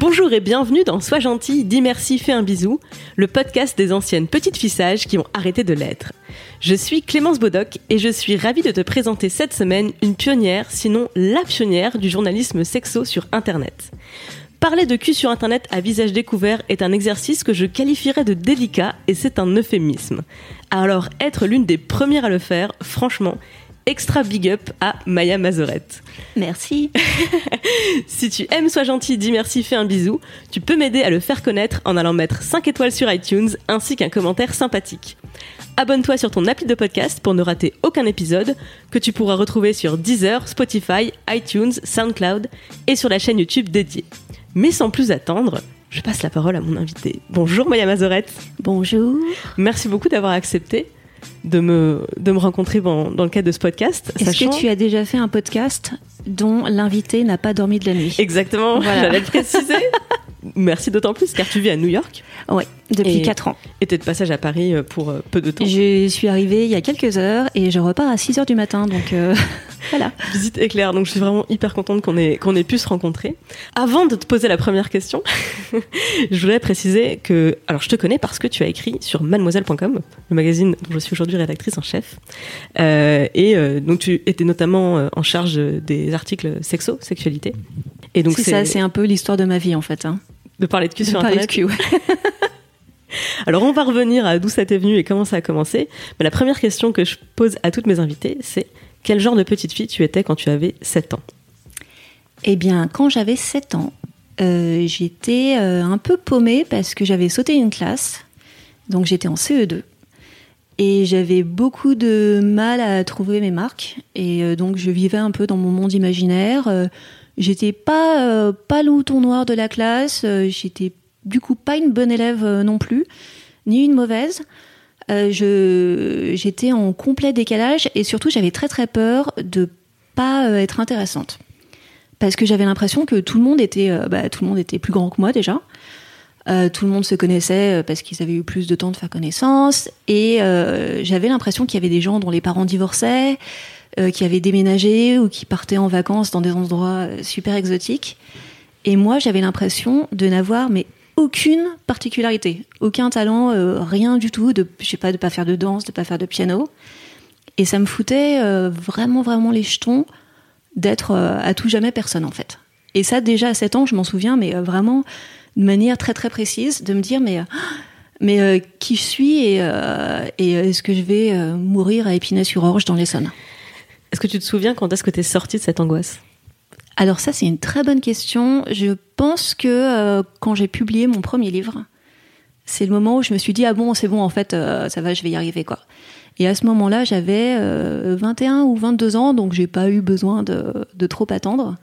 Bonjour et bienvenue dans Sois gentil, dis merci, fais un bisou, le podcast des anciennes petites fissages qui ont arrêté de l'être. Je suis Clémence Bodoc et je suis ravie de te présenter cette semaine une pionnière, sinon la pionnière du journalisme sexo sur Internet. Parler de cul sur Internet à visage découvert est un exercice que je qualifierais de délicat et c'est un euphémisme. Alors être l'une des premières à le faire, franchement, extra big up à Maya Mazorette. Merci. Si tu aimes Sois gentil, dis merci, fais un bisou, tu peux m'aider à le faire connaître en allant mettre 5 étoiles sur iTunes ainsi qu'un commentaire sympathique. Abonne-toi sur ton appli de podcast pour ne rater aucun épisode que tu pourras retrouver sur Deezer, Spotify, iTunes, SoundCloud et sur la chaîne YouTube dédiée. Mais sans plus attendre, je passe la parole à mon invité. Bonjour Maya Mazorette. Bonjour. Merci beaucoup d'avoir accepté de me, de me rencontrer dans, dans le cadre de ce podcast. Est-ce sachant- que tu as déjà fait un podcast dont l'invité n'a pas dormi de la nuit? Exactement, Voilà. j'allais le préciser. Merci d'autant plus car tu vis à New York Oui, depuis Et- 4 ans. et t'es de passage à Paris euh, pour euh, peu de temps. Je suis arrivée il y a quelques heures et je repars à 6 heures du matin, donc euh, voilà. Visite éclair, donc je suis vraiment hyper contente qu'on ait, qu'on ait pu se rencontrer. Avant de te poser la première question, je voudrais préciser que, alors je te connais parce que tu as écrit sur mademoiselle.com, le magazine dont je suis aujourd'hui rédactrice en chef. Euh, et euh, donc tu étais notamment en charge des articles sexo, sexualité. Et donc C'est ça, c'est un peu l'histoire de ma vie en fait. Hein. De parler de cul De sur parler de Internet. cul, ouais. Alors on va revenir à d'où ça t'est venu et comment ça a commencé. Mais la première question que je pose à toutes mes invitées, c'est quel genre de petite fille tu étais quand tu avais 7 ans? Eh bien, quand j'avais 7 ans, euh, j'étais euh, un peu paumée parce que j'avais sauté une classe. Donc j'étais en CE2. Et j'avais beaucoup de mal à trouver mes marques. Et euh, donc je vivais un peu dans mon monde imaginaire. J'étais pas, euh, pas le mouton noir de la classe. Euh, j'étais du coup pas une bonne élève euh, non plus, ni une mauvaise. Je, j'étais en complet décalage et surtout j'avais très très peur de pas être intéressante parce que j'avais l'impression que tout le monde était, bah, tout le monde était plus grand que moi déjà. Tout le monde se connaissait parce qu'ils avaient eu plus de temps de faire connaissance. Et j'avais l'impression qu'il y avait des gens dont les parents divorçaient, euh, qui avaient déménagé ou qui partaient en vacances dans des endroits euh, super exotiques. Et moi, j'avais l'impression de n'avoir mais aucune particularité, aucun talent, euh, rien du tout. De, je sais pas, de pas faire de danse, de pas faire de piano. Et ça me foutait vraiment, vraiment les jetons d'être à tout jamais personne en fait. Et ça déjà à 7 ans, je m'en souviens, mais vraiment de manière très très précise, de me dire mais mais qui je suis et, et est-ce que je vais mourir à Épinay-sur-Orge dans l'Essonne? Est-ce que tu te souviens quand est-ce que t'es sortie de cette angoisse? Alors ça c'est une très bonne question. Je pense que euh, quand j'ai publié mon premier livre, c'est le moment où je me suis dit ah bon c'est bon en fait euh, ça va je vais y arriver quoi. Et à ce moment-là j'avais euh, 21 ou 22 ans donc j'ai pas eu besoin de, de trop attendre,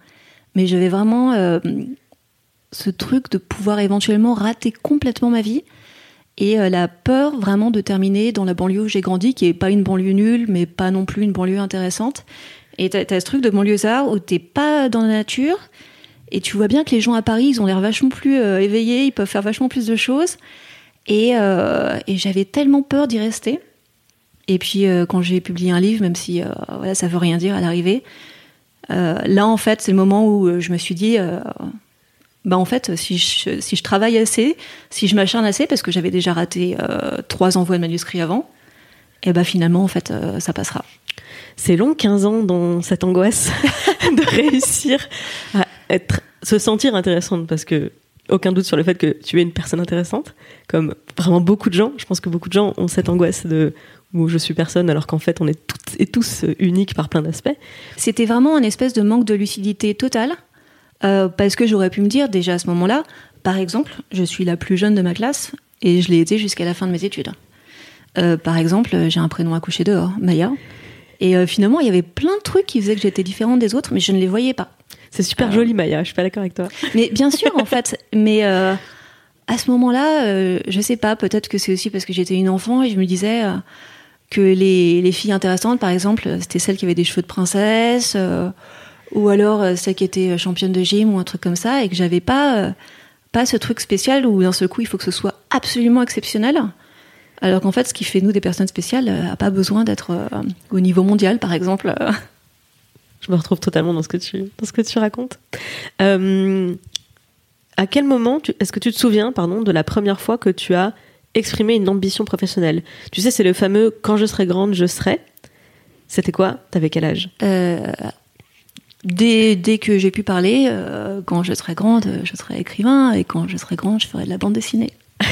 mais j'avais vraiment euh, ce truc de pouvoir éventuellement rater complètement ma vie et euh, la peur vraiment de terminer dans la banlieue où j'ai grandi qui est pas une banlieue nulle mais pas non plus une banlieue intéressante. Et t'as as ce truc de banlieusard où t'es pas dans la nature et tu vois bien que les gens à Paris, ils ont l'air vachement plus euh, éveillés, ils peuvent faire vachement plus de choses. Et, euh, j'avais tellement peur d'y rester. Et puis quand j'ai publié un livre, même si voilà, ça veut rien dire à l'arrivée, là en fait c'est le moment où je me suis dit, bah en fait si je, si je travaille assez, si je m'acharne assez, parce que j'avais déjà raté euh, trois envois de manuscrits avant, et bah finalement en fait euh, ça passera. C'est long 15 ans dans cette angoisse de réussir à être, se sentir intéressante parce que aucun doute sur le fait que tu es une personne intéressante, comme vraiment beaucoup de gens. Je pense que beaucoup de gens ont cette angoisse de où je suis personne alors qu'en fait on est toutes et tous uniques par plein d'aspects. C'était vraiment un espèce de manque de lucidité totale. Euh, parce que j'aurais pu me dire déjà à ce moment-là, par exemple, je suis la plus jeune de ma classe et je l'ai été jusqu'à la fin de mes études. Euh, par exemple, j'ai un prénom à coucher dehors, Maya. Et euh, finalement, il y avait plein de trucs qui faisaient que j'étais différente des autres, mais je ne les voyais pas. C'est super joli, Maya. Je suis pas d'accord avec toi. Mais bien sûr, en fait. Mais à ce moment-là, je sais pas. Peut-être que c'est aussi parce que j'étais une enfant et je me disais que les, les, filles intéressantes, par exemple, c'était celles qui avaient des cheveux de princesse, ou alors celles qui étaient championnes de gym ou un truc comme ça, et que j'avais pas pas ce truc spécial où d'un seul coup il faut que ce soit absolument exceptionnel. Alors qu'en fait, ce qui fait nous des personnes spéciales n'a euh, pas besoin d'être euh, au niveau mondial, par exemple. Je me retrouve totalement dans ce que tu, dans ce que tu racontes. Euh, à quel moment est-ce que tu te souviens, pardon, de la première fois que tu as exprimé une ambition professionnelle? Tu sais, c'est le fameux quand je serai grande, je serai. C'était quoi? T'avais quel âge? Dès, dès, que j'ai pu parler, quand je serai grande, je serai écrivain, et quand je serai grande, je ferai de la bande dessinée.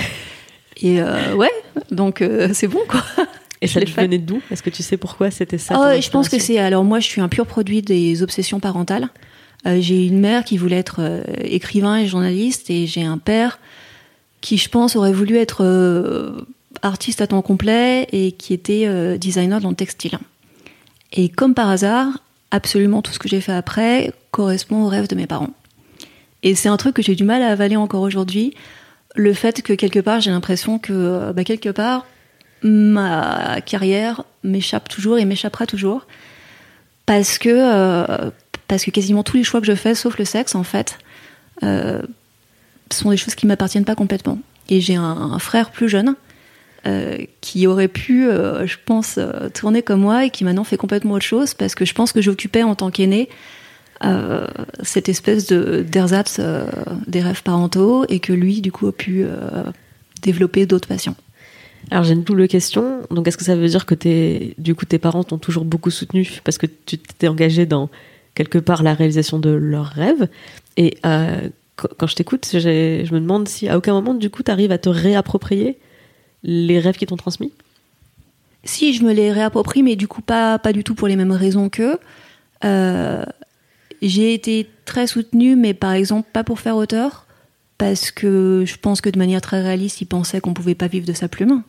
Et euh, ouais, donc euh, c'est bon quoi. Et ça venait d'où? Est-ce que tu sais pourquoi c'était ça oh, Je pense que c'est. Alors moi, je suis un pur produit des obsessions parentales. Euh, j'ai une mère qui voulait être écrivain et journaliste, et j'ai un père qui, je pense, aurait voulu être artiste à temps complet et qui était designer dans le textile. Et comme par hasard, absolument tout ce que j'ai fait après correspond aux rêves de mes parents. Et c'est un truc que j'ai du mal à avaler encore aujourd'hui le fait que quelque part, j'ai l'impression que bah, quelque part, ma carrière m'échappe toujours et m'échappera toujours. Parce que, euh, parce que quasiment tous les choix que je fais, sauf le sexe, en fait, euh, sont des choses qui m'appartiennent pas complètement. Et j'ai un, frère plus jeune qui aurait pu, je pense, tourner comme moi et qui maintenant fait complètement autre chose parce que je pense que j'occupais en tant qu'aîné euh, cette espèce de d'ersatz euh, des rêves parentaux et que lui, du coup, a pu euh, développer d'autres passions. Alors j'ai une double question. Donc est-ce que ça veut dire que tes, du coup tes parents t'ont toujours beaucoup soutenu parce que tu t'es engagé dans quelque part la réalisation de leurs rêves? Et quand je t'écoute, je me demande si à aucun moment du coup tu arrives à te réapproprier les rêves qui t'ont transmis? Si je me les réapproprie, mais du coup pas pas du tout pour les mêmes raisons qu'eux. J'ai été très soutenue, mais par exemple pas pour faire auteur, parce que je pense que de manière très réaliste, il pensait qu'on pouvait pas vivre de sa plume.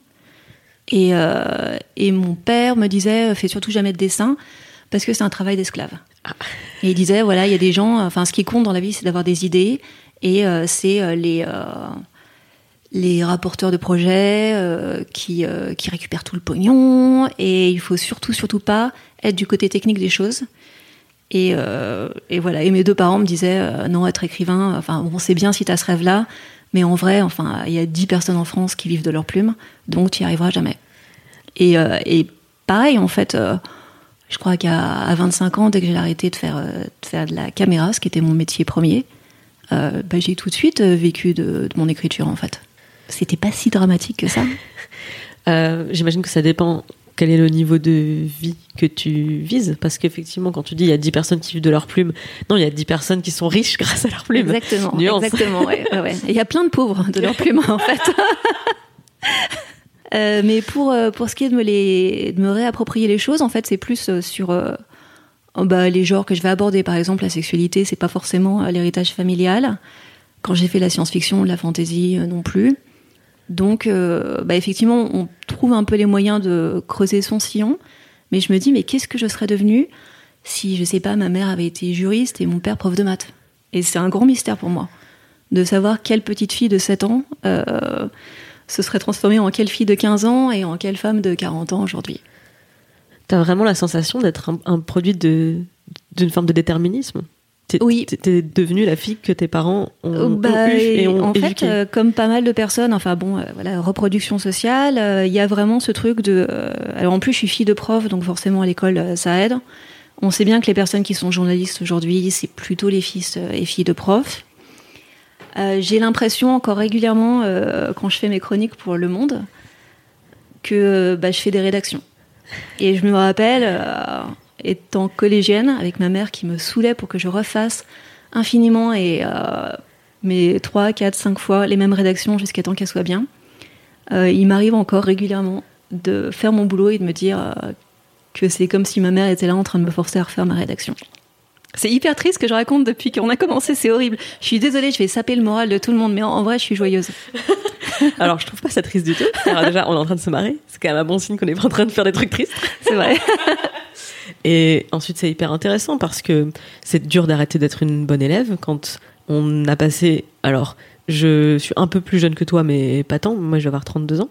Et, euh, et mon père me disait, fais surtout jamais de dessin, parce que c'est un travail d'esclave. Et il disait, voilà, il y a des gens, enfin, ce qui compte dans la vie, c'est d'avoir des idées, et euh, c'est euh, les les rapporteurs de projets qui, qui récupèrent tout le pognon et il faut surtout surtout pas être du côté technique des choses euh, et, voilà. Et mes deux parents me disaient euh, non, être écrivain, enfin, bon, c'est bien si tu as ce rêve-là, mais en vrai, enfin, il y a 10 personnes en France qui vivent de leur plume, donc tu n'y arriveras jamais. Et, euh, et, pareil, en fait, je crois qu'à 25 ans, dès que j'ai arrêté de faire, de faire de la caméra, ce qui était mon métier premier, bah, j'ai tout de suite vécu de, de, mon écriture, en fait. C'était pas si dramatique que ça? J'imagine que ça dépend quel est le niveau de vie que tu vises Parce qu'effectivement, quand tu dis il y a 10 personnes qui vivent de leur plume, non, il y a 10 personnes qui sont riches grâce à leur plume. Exactement. Exactement, ouais, ouais, Il y a plein de pauvres de leur plume, en fait. euh, mais pour, euh, pour ce qui est de me, les, de me réapproprier les choses, en fait, c'est plus euh, sur euh, bah, les genres que je vais aborder. Par exemple, la sexualité, c'est pas forcément l'héritage familial. Quand j'ai fait la science-fiction, la fantasy non plus. Donc, euh, bah, effectivement, on trouve un peu les moyens de creuser son sillon. Mais je me dis, mais qu'est-ce que je serais devenue si, je sais pas, ma mère avait été juriste et mon père prof de maths? Et c'est un grand mystère pour moi de savoir quelle petite fille de 7 ans euh, se serait transformée en quelle fille de 15 ans et en quelle femme de 40 ans aujourd'hui. T'as vraiment la sensation d'être un, produit d'une forme de déterminisme? Oui. T'es devenue la fille que tes parents ont, bah, eu et ont En fait, euh, comme pas mal de personnes, enfin bon, euh, voilà, reproduction sociale, euh, il y a vraiment ce truc de. alors en plus, je suis fille de prof, donc forcément à l'école, ça aide. On sait bien que les personnes qui sont journalistes aujourd'hui, c'est plutôt les fils et filles de profs. J'ai l'impression encore régulièrement, quand je fais mes chroniques pour Le Monde, que bah, je fais des rédactions. Et je me rappelle étant collégienne, avec ma mère qui me saoulait pour que je refasse infiniment et euh, mes 3, 4, 5 fois les mêmes rédactions jusqu'à temps qu'elles soient bien. Euh, il m'arrive encore régulièrement de faire mon boulot et de me dire euh, que c'est comme si ma mère était là en train de me forcer à refaire ma rédaction. C'est hyper triste ce que je raconte depuis qu'on a commencé, c'est horrible. Je suis désolée, je vais saper le moral de tout le monde, mais en, vrai, je suis joyeuse. Alors, je trouve pas ça triste du tout. Alors, déjà, on est en train de se marrer. C'est quand même un bon signe qu'on est pas en train de faire des trucs tristes. C'est vrai. Et ensuite, c'est hyper intéressant parce que c'est dur d'arrêter d'être une bonne élève quand on a passé. Alors, je suis un peu plus jeune que toi, mais pas tant. Moi, je vais avoir 32 ans.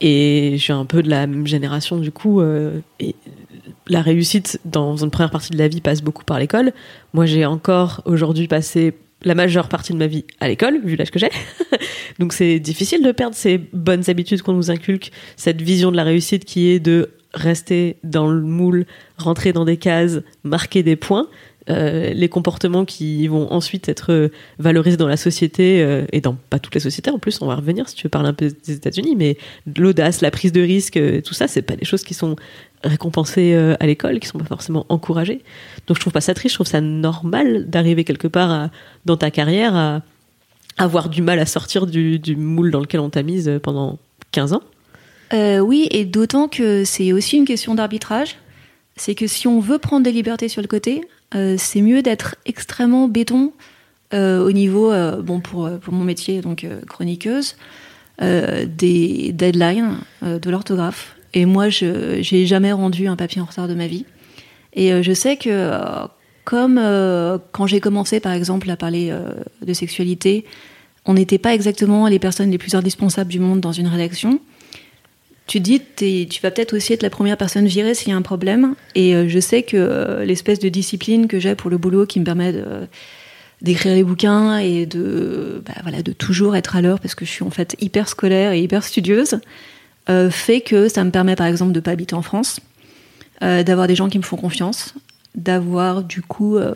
Et je suis un peu de la même génération, du coup. euh, la réussite dans une première partie de la vie passe beaucoup par l'école. Moi, j'ai encore aujourd'hui passé la majeure partie de ma vie à l'école, vu l'âge que j'ai. Donc c'est difficile de perdre ces bonnes habitudes qu'on nous inculque, cette vision de la réussite qui est de rester dans le moule, rentrer dans des cases, marquer des points. Euh, les comportements qui vont ensuite être euh, valorisés dans la société euh, et dans pas toutes les sociétés en plus on va revenir si tu veux parler un peu des États-Unis mais l'audace la prise de risque tout ça c'est pas des choses qui sont récompensées à l'école qui sont pas forcément encouragées donc je trouve pas ça triste je trouve ça normal d'arriver quelque part dans ta carrière à avoir du mal à sortir du, du moule dans lequel on t'a mise pendant 15 ans Euh, oui, et d'autant que c'est aussi une question d'arbitrage. C'est que si on veut prendre des libertés sur le côté, euh, c'est mieux d'être extrêmement béton euh, au niveau, bon pour, pour mon métier, donc chroniqueuse, des deadlines de l'orthographe. Et moi, je j'ai jamais rendu un papier en retard de ma vie. Et je sais que comme quand j'ai commencé, par exemple, à parler de sexualité, on n'était pas exactement les personnes les plus indispensables du monde dans une rédaction tu dis, tu vas peut-être aussi être la première personne virée s'il y a un problème. Et euh, je sais que euh, l'espèce de discipline que j'ai pour le boulot qui me permet de- d'écrire les bouquins et de, bah, voilà, de toujours être à l'heure parce que je suis en fait hyper scolaire et hyper studieuse, euh, fait que ça me permet par exemple de pas habiter en France, euh, d'avoir des gens qui me font confiance, d'avoir du coup euh,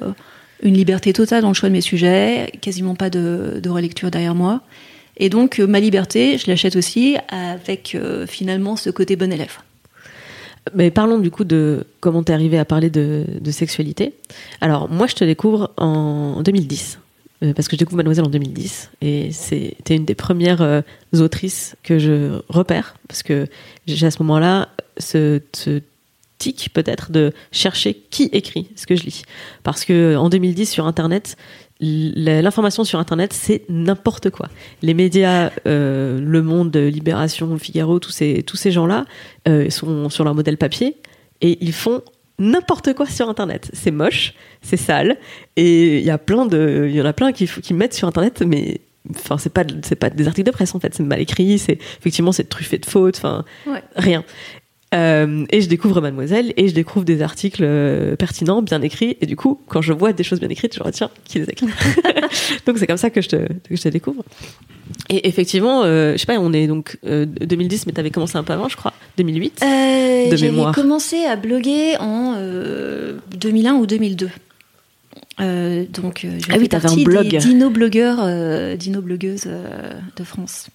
une liberté totale dans le choix de mes sujets, quasiment pas de, de relecture derrière moi. Et donc, euh, ma liberté, je l'achète aussi avec euh, finalement ce côté bon élève. Mais parlons du coup de comment t'es arrivé à parler de, sexualité. Alors moi je te découvre en 2010 euh, parce que je découvre Mademoiselle en 2010 et c'était une des premières autrices que je repère parce que j'ai à ce moment-là ce, ce tic peut-être de chercher qui écrit ce que je lis parce que en 2010 sur internet l'information sur internet c'est n'importe quoi. Les médias euh, Le Monde Libération Figaro tous ces tous ces gens là sont sur leur modèle papier et ils font n'importe quoi sur internet. C'est moche c'est sale et il y a plein de il y en a plein qui qui mettent sur internet mais enfin c'est pas c'est pas des articles de presse en fait. C'est mal écrit c'est effectivement c'est truffé de fautes enfin Ouais. rien Euh, et je découvre Mademoiselle et je découvre des articles euh, pertinents, bien écrits. Et du coup, quand je vois des choses bien écrites, je retiens qui les a écrits. donc c'est comme ça que je te, que je te découvre. Et effectivement, euh, je sais pas, on est donc euh, 2010, mais t'avais commencé un peu avant, je crois, 2008. Euh, De J'avais mémoire. commencé à bloguer en euh, 2001 ou 2002. Euh, donc, euh, Ah oui, t'avais un blog. des dino-blogueurs, euh, dino-blogueuses euh, de France.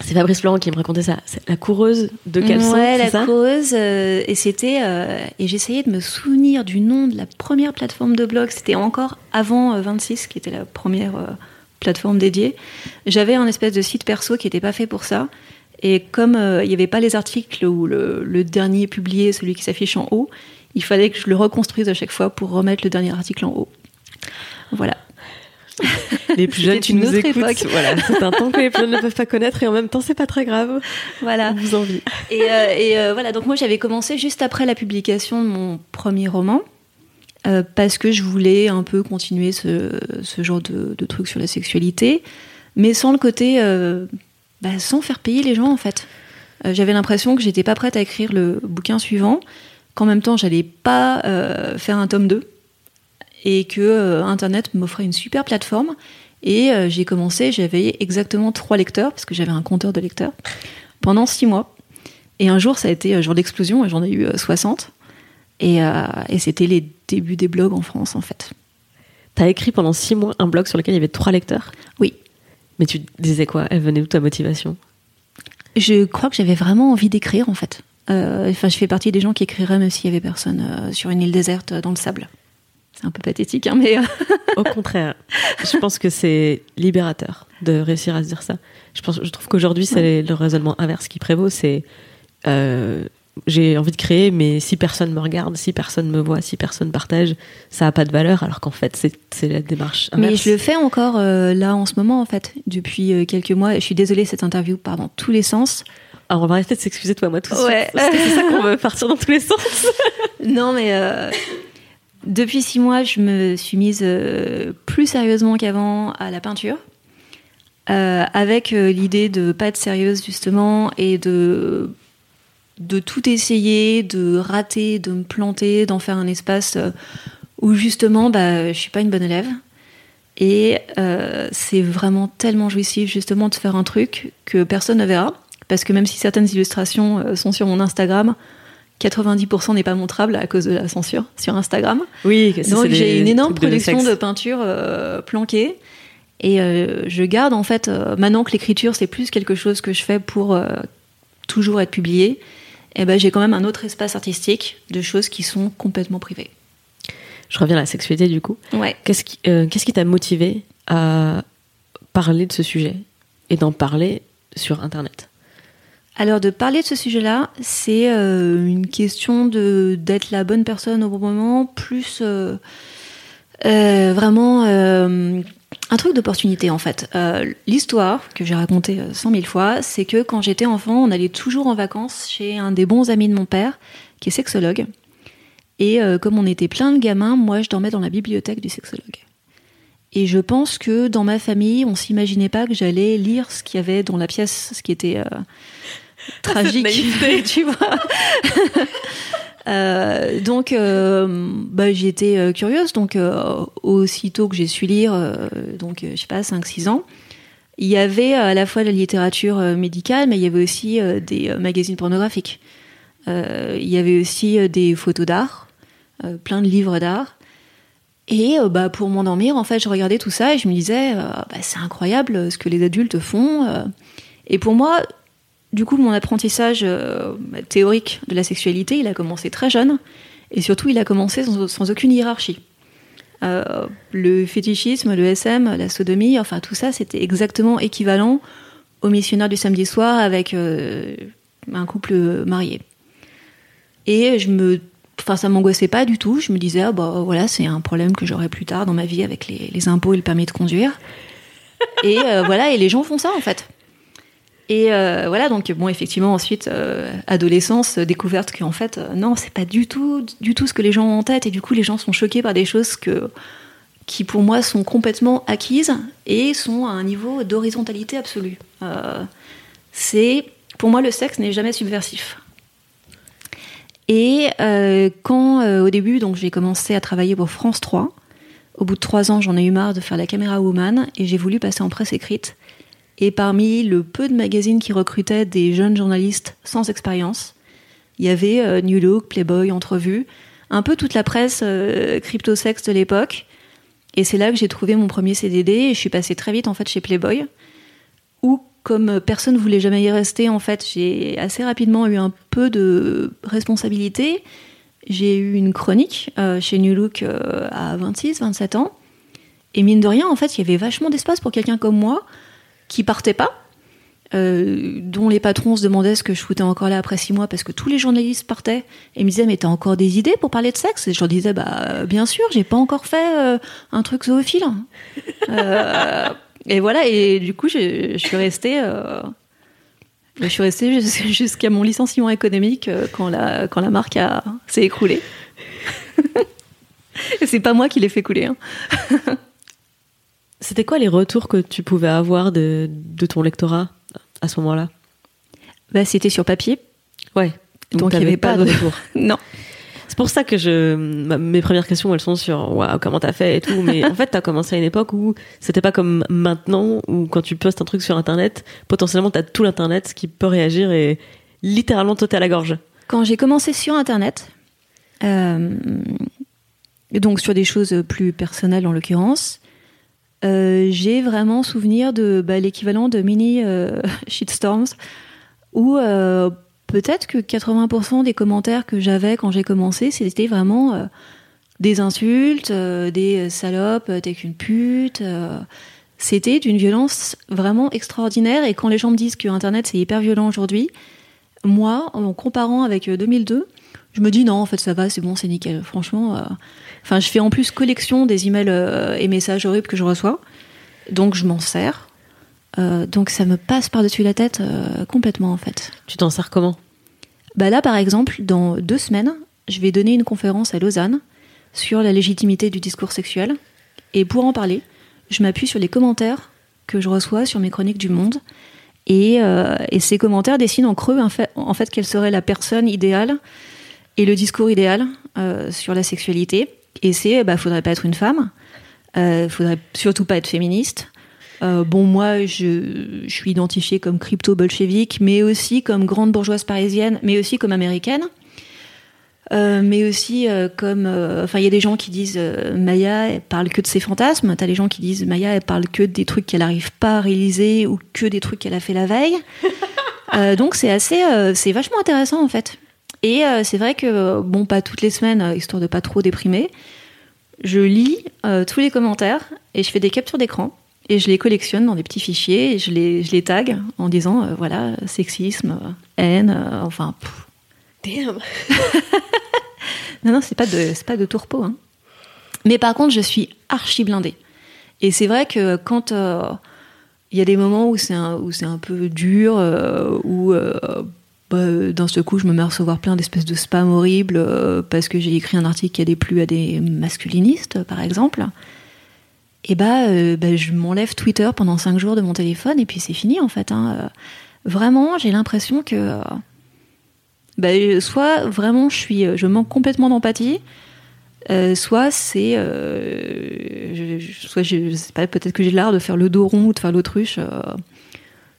C'est Fabrice Florent qui me racontait ça. La coureuse de caleçon, Ouais, la ça? cause. euh, et c'était. euh, et j'essayais de me souvenir du nom de la première plateforme de blog. C'était encore avant euh, 26, qui était la première euh, plateforme dédiée. J'avais un espèce de site perso qui n'était pas fait pour ça. Et comme euh, il n'y avait pas les articles ou le, le dernier publié, celui qui s'affiche en haut, il fallait que je le reconstruise à chaque fois pour remettre le dernier article en haut. Voilà. Les plus jeunes une nous écoutent, époque. voilà, c'est un temps que les plus jeunes ne peuvent pas connaître et en même temps c'est pas très grave. Voilà. On vous envie. Et, euh, et, euh, voilà, donc moi j'avais commencé juste après la publication de mon premier roman, euh, parce que je voulais un peu continuer ce, ce genre de, de trucs sur la sexualité, mais sans le côté. bah, sans faire payer les gens en fait. J'avais l'impression que j'étais pas prête à écrire le bouquin suivant, qu'en même temps j'allais pas faire un tome 2, et que euh, Internet m'offrait une super plateforme. Et euh, j'ai commencé, j'avais exactement trois lecteurs, parce que j'avais un compteur de lecteurs, pendant six mois. Et un jour, ça a été un jour d'explosion, et j'en ai eu euh, 60. Et, euh, et c'était les débuts des blogs en France, en fait. T'as écrit pendant six mois un blog sur lequel il y avait trois lecteurs? Oui. Mais tu disais quoi? Elle venait d'où ta motivation? Je crois que j'avais vraiment envie d'écrire, en fait. Euh, Enfin, je fais partie des gens qui écriraient même s'il y avait personne euh, sur une île déserte dans le sable. C'est un peu pathétique, hein, mais... euh, Au contraire, je pense que c'est libérateur de réussir à se dire ça. Je, pense, je trouve qu'aujourd'hui, c'est le raisonnement inverse qui prévaut. C'est euh, j'ai envie de créer, mais si personne me regarde, si personne me voit, si personne partage, ça a pas de valeur, alors qu'en fait, c'est la démarche. Mais je le fais encore euh, là en ce moment, en fait, depuis euh, quelques mois. Je suis désolée, cette interview part dans tous les sens. Alors, on va arrêter de s'excuser toi, moi, tout ouais. C'est ça qu'on veut partir dans tous les sens. non, mais euh, depuis six mois, je me suis mise plus sérieusement qu'avant à la peinture. avec l'idée de pas être sérieuse justement et de de tout essayer, de rater, de me planter, d'en faire un espace euh, où justement, bah, je suis pas une bonne élève. Et euh, c'est vraiment tellement jouissif justement de faire un truc que personne ne verra. Parce que même si certaines illustrations euh, sont sur mon Instagram, 90% n'est pas montrable à cause de la censure sur Instagram. Oui, donc j'ai une énorme production de, peinture planquée. Et je garde en fait, maintenant que l'écriture c'est plus quelque chose que je fais pour toujours être publié, eh ben, j'ai quand même un autre espace artistique de choses qui sont complètement privées. Je reviens à la sexualité du coup. Ouais. Qu'est-ce qui euh, qu'est-ce qui t'a motivé à parler de ce sujet et d'en parler sur Internet? Alors de parler de ce sujet-là, c'est euh, une question de d'être la bonne personne au bon moment, plus euh, vraiment un truc d'opportunité en fait. Euh, l'histoire que j'ai racontée euh, cent mille fois, c'est que quand j'étais enfant, on allait toujours en vacances chez un des bons amis de mon père, qui est sexologue. Et euh, comme on était plein de gamins, moi je dormais dans la bibliothèque du sexologue. Et je pense que dans ma famille, on s'imaginait pas que j'allais lire ce qu'il y avait dans la pièce, ce qui était tragique, tu vois. Euh, donc, euh, bah, j'étais euh, curieuse. Donc, aussitôt que j'ai su lire, donc je sais pas, 5-6 ans, il y avait à la fois la littérature médicale, mais il y avait aussi des magazines pornographiques. il y avait aussi des photos d'art, plein de livres d'art. Et bah, pour m'endormir, en fait, je regardais tout ça et je me disais, bah, c'est incroyable ce que les adultes font. Et pour moi, du coup, mon apprentissage euh, théorique de la sexualité, il a commencé très jeune, et surtout, il a commencé sans, aucune hiérarchie. Euh, le fétichisme, le SM, la sodomie, enfin tout ça, c'était exactement équivalent au missionnaire du samedi soir avec euh, un couple marié. Et je me, enfin ça m'angoissait pas du tout. Je me disais ah bah voilà c'est un problème que j'aurai plus tard dans ma vie avec les, impôts et le permis de conduire. et voilà et les gens font ça en fait. Et euh, voilà, donc bon, effectivement, ensuite, euh, adolescence, découverte qu'en fait, euh, non, c'est pas du tout, du tout ce que les gens ont en tête, et du coup, les gens sont choqués par des choses que, qui, pour moi, sont complètement acquises et sont à un niveau d'horizontalité absolue. c'est, pour moi, le sexe n'est jamais subversif. Et quand, au début, donc, j'ai commencé à travailler pour France 3, au bout de trois ans, j'en ai eu marre de faire la caméra woman, et j'ai voulu passer en presse écrite. Et parmi le peu de magazines qui recrutaient des jeunes journalistes sans expérience, il y avait euh, New Look, Playboy, Entrevue, un peu toute la presse euh, crypto-sexe de l'époque. Et c'est là que j'ai trouvé mon premier CDD et je suis passée très vite en fait chez Playboy, où comme personne ne voulait jamais y rester, en fait, j'ai assez rapidement eu un peu de responsabilité. J'ai eu une chronique euh, chez New Look à 26, 27 ans. Et mine de rien, en fait, il y avait vachement d'espace pour quelqu'un comme moi qui partaient pas, euh, dont les patrons se demandaient ce que je foutais encore là après six mois parce que tous les journalistes partaient et me disaient mais t'as encore des idées pour parler de sexe? Et je leur disais bah bien sûr j'ai pas encore fait euh, un truc zoophile euh, et voilà et du coup je, suis restée je suis restée jusqu'à mon licenciement économique quand la quand la marque s'est écroulée. Et c'est pas moi qui l'ai fait couler hein. C'était quoi les retours que tu pouvais avoir de, ton lectorat à ce moment-là? Bah, C'était sur papier. Ouais. Donc il n'y avait pas de retour. non. C'est pour ça que je mes premières questions elles sont sur waouh comment t'as fait et tout mais en fait t'as commencé à une époque où c'était pas comme maintenant où quand tu postes un truc sur internet potentiellement t'as tout l'internet qui peut réagir et littéralement t'ôter à la gorge. Quand j'ai commencé sur internet euh, donc sur des choses plus personnelles en l'occurrence euh, j'ai vraiment souvenir de bah, l'équivalent de mini euh, shitstorms où euh, peut-être que 80% des commentaires que j'avais quand j'ai commencé, c'était vraiment des insultes, des salopes, t'es qu'une pute. c'était d'une violence vraiment extraordinaire. Et quand les gens me disent que Internet c'est hyper violent aujourd'hui, moi, en comparant avec 2002, je me dis non, en fait, ça va, c'est bon, c'est nickel. Franchement, enfin, je fais en plus collection des emails et messages horribles que je reçois, donc je m'en sers. donc ça me passe par-dessus la tête complètement, en fait. Tu t'en sers comment? Bah là, par exemple, dans deux semaines, je vais donner une conférence à Lausanne sur la légitimité du discours sexuel. Et pour en parler, je m'appuie sur les commentaires que je reçois sur mes chroniques du Monde. Et, euh, ces commentaires dessinent en creux en fait, en fait, quelle serait la personne idéale et le discours idéal euh, sur la sexualité. Et c'est, bah, faudrait pas être une femme, euh, faudrait surtout pas être féministe. Euh, bon, moi, je, je suis identifiée comme crypto-bolchevique, mais aussi comme grande bourgeoise parisienne, mais aussi comme américaine. Euh, mais aussi euh, comme enfin il y a des gens qui disent Maya elle parle que de ses fantasmes t'as les gens qui disent Maya elle parle que des trucs qu'elle n'arrive pas à réaliser ou que des trucs qu'elle a fait la veille donc c'est assez c'est vachement intéressant en fait et c'est vrai que bon pas toutes les semaines histoire de pas trop déprimer je lis tous les commentaires et je fais des captures d'écran et je les collectionne dans des petits fichiers et je les, je les tag en disant voilà sexisme haine enfin Damn. non, non, c'est pas de, pas de tourpeau. Hein. Mais par contre, je suis archi blindée. Et c'est vrai que quand euh, il y a des moments où c'est un, où c'est un peu dur, euh, où euh, bah, d'un seul coup, je me mets à recevoir plein d'espèces de spam horribles parce que j'ai écrit un article qui a déplu à des masculinistes, par exemple. Et bah, bah je m'enlève Twitter pendant cinq jours de mon téléphone et puis c'est fini en fait. Hein. Vraiment, j'ai l'impression que bah, soit vraiment je suis, je manque complètement d'empathie, euh, soit c'est, euh, soit je, sais pas, peut-être que j'ai l'art de faire le dos rond ou de faire l'autruche euh,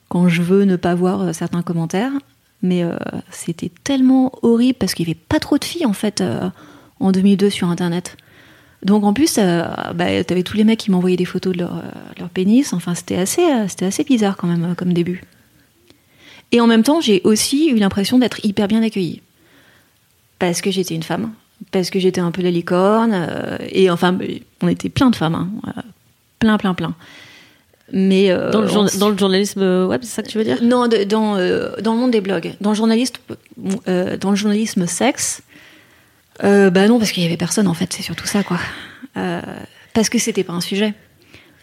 quand je veux ne pas voir certains commentaires. Mais c'était tellement horrible parce qu'il y avait pas trop de filles en fait en 2002 sur Internet. Donc en plus, bah, t'avais tous les mecs qui m'envoyaient des photos de leur, leur pénis. Enfin, c'était assez, assez bizarre quand même comme début. Et en même temps, j'ai aussi eu l'impression d'être hyper bien accueillie. Parce que j'étais une femme, parce que j'étais un peu la licorne, euh, et enfin, on était plein de femmes, hein, euh, plein, plein, plein. Mais euh, dans, le dans, le journalisme web, c'est ça que tu veux dire? Non, dans, dans le monde des blogs. Dans le, journaliste, dans le journalisme sexe, bah non, parce qu'il y avait personne en fait, c'est surtout ça quoi. parce que c'était pas un sujet.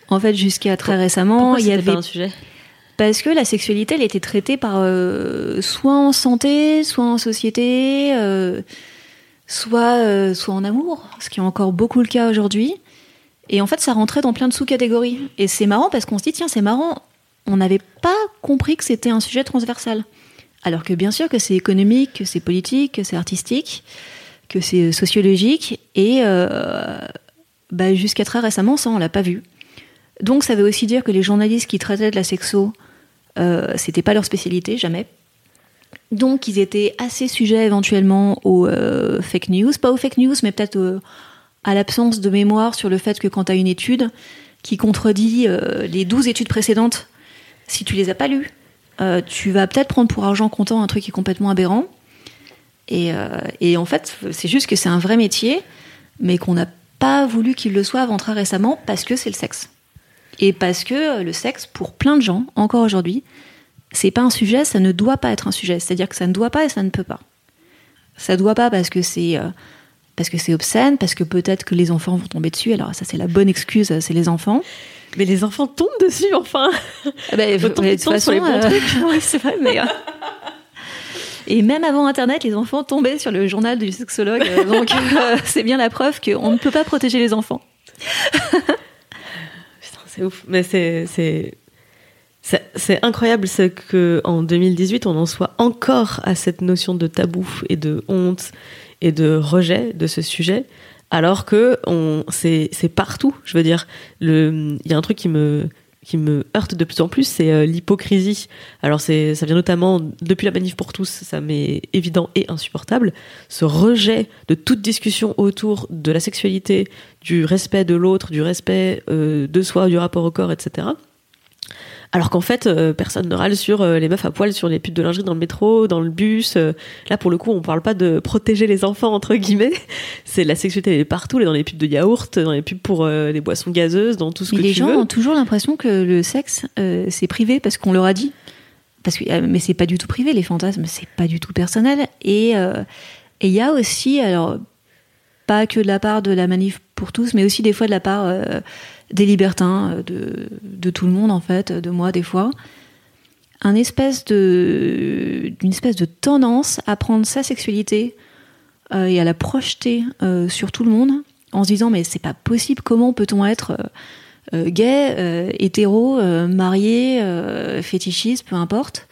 En fait, jusqu'à très récemment, il y avait pas un sujet? Parce que la sexualité, elle était traitée par euh, soit en santé, soit en société, euh, soit, euh, soit en amour, ce qui est encore beaucoup le cas aujourd'hui. Et en fait, ça rentrait dans plein de sous-catégories. Et c'est marrant parce qu'on se dit, tiens, c'est marrant, on n'avait pas compris que c'était un sujet transversal. Alors que bien sûr que c'est économique, que c'est politique, que c'est artistique, que c'est sociologique. Et bah, jusqu'à très récemment, ça, on l'a pas vu. Donc ça veut aussi dire que les journalistes qui traitaient de la sexo euh, c'était pas leur spécialité, jamais. Donc ils étaient assez sujets éventuellement aux euh, fake news, pas aux fake news, mais peut-être euh, à l'absence de mémoire sur le fait que quand tu as une étude qui contredit les 12 études précédentes, si tu les as pas lues, tu vas peut-être prendre pour argent comptant un truc qui est complètement aberrant. Et, et en fait, c'est juste que c'est un vrai métier, mais qu'on n'a pas voulu qu'il le soit avant très récemment parce que c'est le sexe. Et parce que le sexe, pour plein de gens, encore aujourd'hui, c'est pas un sujet, ça ne doit pas être un sujet. C'est-à-dire que ça ne doit pas et ça ne peut pas. Ça doit pas parce que c'est euh, parce que c'est obscène, parce que peut-être que les enfants vont tomber dessus. Alors ça, c'est la bonne excuse, c'est les enfants. Mais les enfants tombent dessus, enfin. Ah ben, de toute façon, les bons trucs. oui, c'est vrai, mais. Euh, et même avant Internet, les enfants tombaient sur le journal du sexologue. donc, c'est bien la preuve qu'on ne peut pas protéger les enfants c'est ouf. Mais c'est, c'est, c'est, incroyable ce que en 2018, on en soit encore à cette notion de tabou et de honte et de rejet de ce sujet, alors que c'est partout. Je veux dire, il y a un truc qui me qui me heurte de plus en plus, c'est euh, l'hypocrisie. Alors c'est, ça vient notamment depuis la manif pour tous, ça m'est évident et insupportable. Ce rejet de toute discussion autour de la sexualité, du respect de l'autre, du respect euh, de soi, du rapport au corps, etc. Alors qu'en fait, euh, personne ne râle sur euh, les meufs à poil sur les pubs de lingerie dans le métro, dans le bus. Euh. là, pour le coup, on parle pas de protéger les enfants entre guillemets. C'est la sexualité elle est partout, elle est dans les pubs de yaourt, dans les pubs pour les boissons gazeuses, dans tout ce que les tu veux. Les gens ont toujours l'impression que le sexe c'est privé parce qu'on leur a dit. parce que mais c'est pas du tout privé les fantasmes, c'est pas du tout personnel. Et il y a aussi alors pas que de la part de la manif pour tous, mais aussi des fois de la part des libertins, de, de tout le monde en fait, de moi des fois un espèce de, d'une espèce de tendance à prendre sa sexualité euh, et à la projeter euh, sur tout le monde en se disant mais c'est pas possible, comment peut-on être euh, gay, hétéro, marié, fétichiste, peu importe.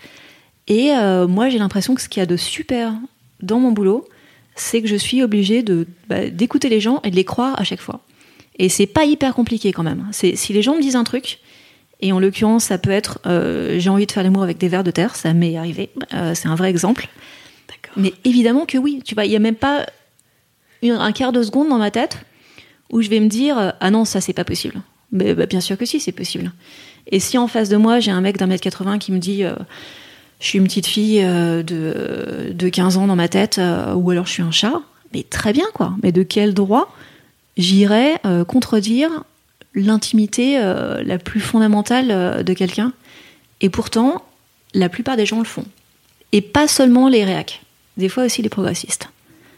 Et moi j'ai l'impression que ce qu'il y a de super dans mon boulot, c'est que je suis obligée bah, d'écouter les gens et de les croire à chaque fois. Et c'est pas hyper compliqué quand même. C'est, si les gens me disent un truc, et en l'occurrence, ça peut être euh, j'ai envie de faire l'amour avec des vers de terre, ça m'est arrivé. Euh, c'est un vrai exemple. Mais évidemment que oui. Tu vois, il n'y a même pas un quart de seconde dans ma tête où je vais me dire ah non, ça c'est pas possible. Mais bah, bien sûr que si, c'est possible. Et si en face de moi, j'ai un mec d'un mètre 80 qui me dit euh, je suis une petite fille de, de 15 ans dans ma tête, ou alors je suis un chat, mais très bien quoi. Mais de quel droit j'irais contredire l'intimité euh, la plus fondamentale euh, de quelqu'un. Et pourtant, la plupart des gens le font. Et pas seulement les réacs, des fois aussi les progressistes.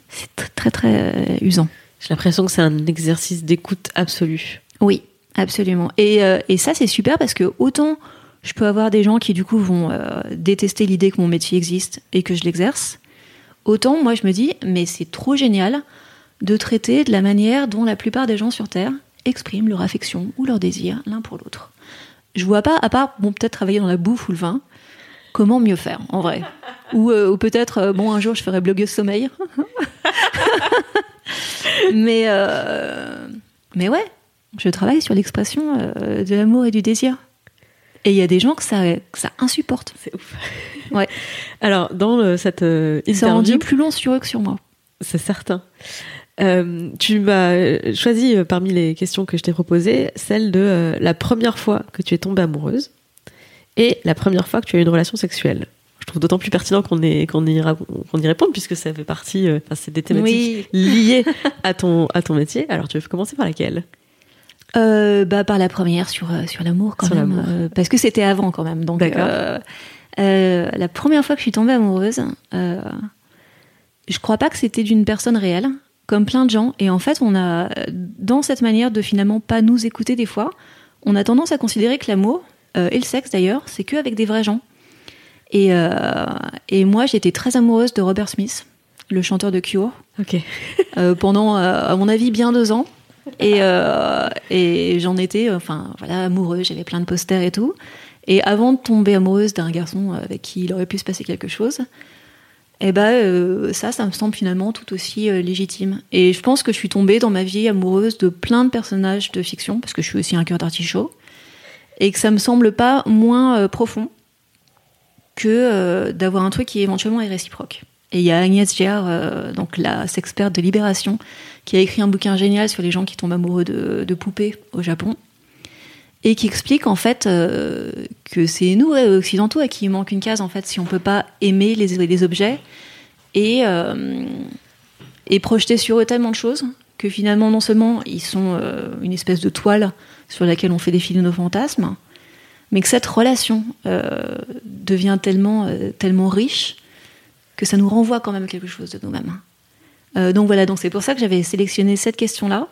C'est très très, euh, usant. J'ai l'impression que c'est un exercice d'écoute absolu. Oui, absolument. Et, et ça, c'est super parce que autant je peux avoir des gens qui du coup vont détester l'idée que mon métier existe et que je l'exerce, autant moi je me dis, mais c'est trop génial de traiter de la manière dont la plupart des gens sur Terre expriment leur affection ou leur désir l'un pour l'autre. Je vois pas, à part bon peut-être travailler dans la bouffe ou le vin, comment mieux faire en vrai? Ou, euh, peut-être euh, bon un jour je ferai blogueuse sommeil. mais euh, mais ouais, je travaille sur l'expression de l'amour et du désir. Et il y a des gens que ça, ça insupporte. C'est ouf. Ouais. Alors, dans cette interview... Ça en dit plus long sur eux que sur moi. C'est certain. Euh, tu m'as choisi euh, parmi les questions que je t'ai proposées celle de euh, la première fois que tu es tombée amoureuse et la première fois que tu as eu une relation sexuelle. Je trouve d'autant plus pertinent qu'on qu'on y, qu'on y réponde puisque ça fait partie, enfin, c'est des thématiques liées à ton, à ton métier. Alors tu veux commencer par laquelle? Bah, Par la première sur, sur l'amour quand même. parce que c'était avant quand même. Donc, la première fois que je suis tombée amoureuse, je crois pas que c'était d'une personne réelle comme plein de gens. Et en fait, on a, dans cette manière de finalement pas nous écouter des fois, on a tendance à considérer que l'amour, euh, et le sexe d'ailleurs, c'est que avec des vrais gens. Et, euh, et moi, j'étais très amoureuse de Robert Smith, le chanteur de Cure. Ok. euh, pendant, à mon avis, bien deux ans. Et, et j'en étais, enfin, voilà, amoureuse. J'avais plein de posters et tout. Et avant de tomber amoureuse d'un garçon avec qui il aurait pu se passer quelque chose, eh ben euh, ça, ça me semble finalement tout aussi euh, légitime. Et je pense que je suis tombée dans ma vie amoureuse de plein de personnages de fiction, parce que je suis aussi un cœur d'artichaut, et que ça me semble pas moins euh, profond que d'avoir un truc qui éventuellement est réciproque. Et il y a Agnès Giard, donc la sexperte de Libération, qui a écrit un bouquin génial sur les gens qui tombent amoureux de poupées au Japon et qui explique en fait euh, que c'est nous occidentaux à qui il manque une case en fait si on peut pas aimer les, objets et euh, et projeter sur eux tellement de choses que finalement non seulement ils sont euh, une espèce de toile sur laquelle on fait défiler nos fantasmes mais que cette relation devient tellement tellement riche que ça nous renvoie quand même quelque chose de nous-mêmes. Donc voilà donc c'est pour ça que j'avais sélectionné cette question là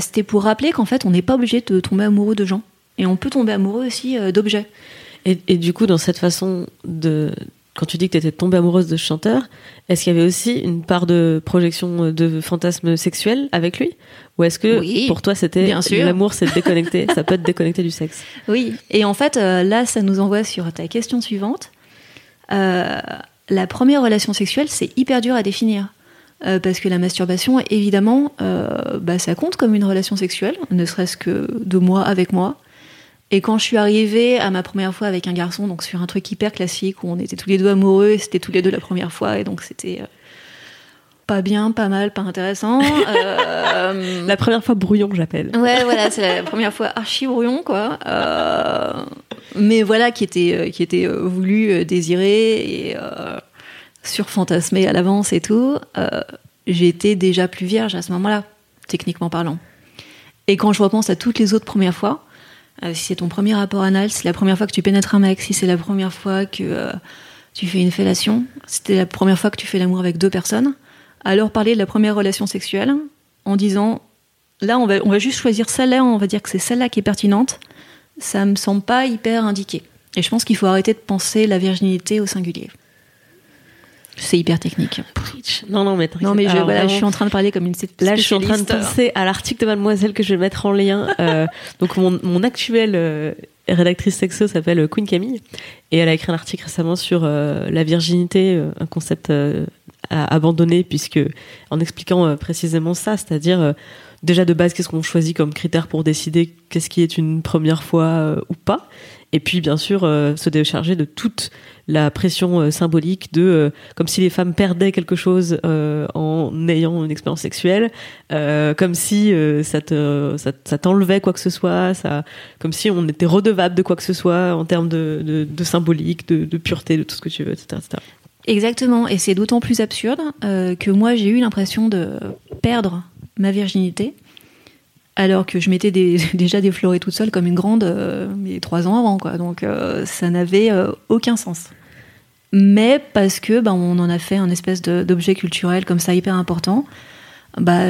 c'était pour rappeler qu'en fait on n'est pas obligé de tomber amoureux de gens et on peut tomber amoureux aussi euh, d'objets. Et, du coup, dans cette façon de. Quand tu dis que tu étais tombée amoureuse de ce chanteur, est-ce qu'il y avait aussi une part de projection euh, de fantasme sexuel avec lui? Ou est-ce que pour toi, c'était l'amour, c'est déconnecté Ça peut être déconnecté du sexe? Oui. Et en fait, euh, là, ça nous envoie sur ta question suivante. la première relation sexuelle, c'est hyper dur à définir. parce que la masturbation, évidemment, bah, ça compte comme une relation sexuelle, ne serait-ce que de moi avec moi. Et quand je suis arrivée à ma première fois avec un garçon, donc sur un truc hyper classique où on était tous les deux amoureux et c'était tous les deux la première fois, et donc c'était euh, pas bien, pas mal, pas intéressant. Euh, la première fois brouillon, j'appelle. Ouais, voilà, c'est la première fois archi brouillon, quoi. Euh, mais voilà, qui était, qui était voulu, désiré et surfantasmé à l'avance et tout. J'étais déjà plus vierge à ce moment-là, techniquement parlant. Et quand je repense à toutes les autres premières fois, si c'est ton premier rapport anal, si c'est la première fois que tu pénètres un mec, si c'est la première fois que tu fais une fellation, si c'était la première fois que tu fais l'amour avec deux personnes, alors parler de la première relation sexuelle en disant là on va, on va juste choisir celle-là, on va dire que c'est celle-là qui est pertinente, ça me semble pas hyper indiqué. Et je pense qu'il faut arrêter de penser la virginité au singulier. C'est hyper technique. Non, non, mais Non, mais je, voilà, je suis en train de parler comme une Là, je suis en train de penser à l'article de Mademoiselle que je vais mettre en lien. Euh, donc, mon, mon actuelle euh, rédactrice sexo s'appelle Queen Camille. Et elle a écrit un article récemment sur euh, la virginité, un concept à abandonner, puisque en expliquant précisément ça, c'est-à-dire déjà de base, qu'est-ce qu'on choisit comme critère pour décider qu'est-ce qui est une première fois ou pas et puis bien sûr euh, se décharger de toute la pression euh, symbolique de euh, comme si les femmes perdaient quelque chose en ayant une expérience sexuelle, comme si ça te ça, t'enlevait quoi que ce soit, ça comme si on était redevable de quoi que ce soit en termes de, de, symbolique, de, de, pureté, de tout ce que tu veux, etc. etc. Exactement, et c'est d'autant plus absurde que moi j'ai eu l'impression de perdre ma virginité alors que je m'étais déjà déflorée toute seule comme une grande euh, mais trois ans avant quoi. Donc euh, ça n'avait euh, aucun sens. Mais parce que bah, on en a fait un espèce d'objet culturel comme ça hyper important bah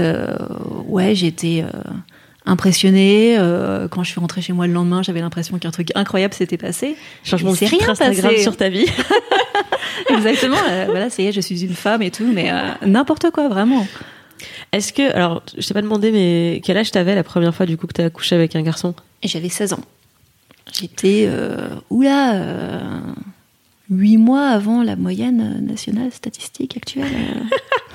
ouais j'étais impressionnée quand je suis rentrée chez moi le lendemain j'avais l'impression qu'un truc incroyable s'était passé. Changement de rien Instagram sur ta vie. Exactement voilà ça y est je suis une femme et tout mais n'importe quoi vraiment est-ce que, alors, je t'ai pas demandé, mais quel âge t'avais la première fois du coup que t'as accouché avec un garçon? J'avais 16 ans. J'étais, euh, oula, euh, 8 mois avant la moyenne nationale statistique actuelle.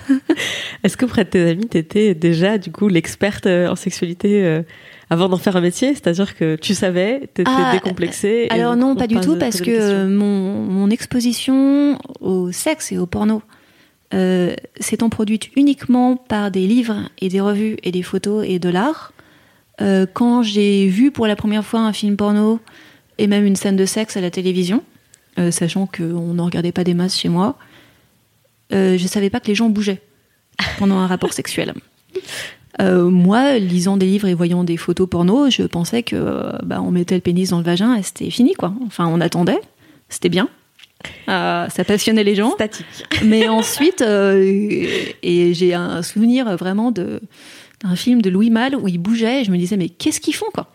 Est-ce qu'auprès de tes amis, t'étais déjà du coup l'experte euh, en sexualité euh, avant d'en faire un métier? C'est-à-dire que tu savais, t'étais ah, décomplexée Alors non, pas du tout, parce que mon, mon exposition au sexe et au porno euh, s'étant produite uniquement par des livres et des revues et des photos et de l'art, euh, quand j'ai vu pour la première fois un film porno et même une scène de sexe à la télévision, euh, sachant qu'on ne regardait pas des masses chez moi, je savais pas que les gens bougeaient pendant un rapport sexuel. moi, lisant des livres et voyant des photos porno, je pensais que bah, on mettait le pénis dans le vagin et c'était fini quoi. Enfin, on attendait, c'était bien. Euh, ça passionnait les gens. Statique. Mais ensuite, euh, et j'ai un souvenir vraiment de d'un film de Louis Malle où il bougeait et je me disais mais qu'est-ce qu'ils font quoi?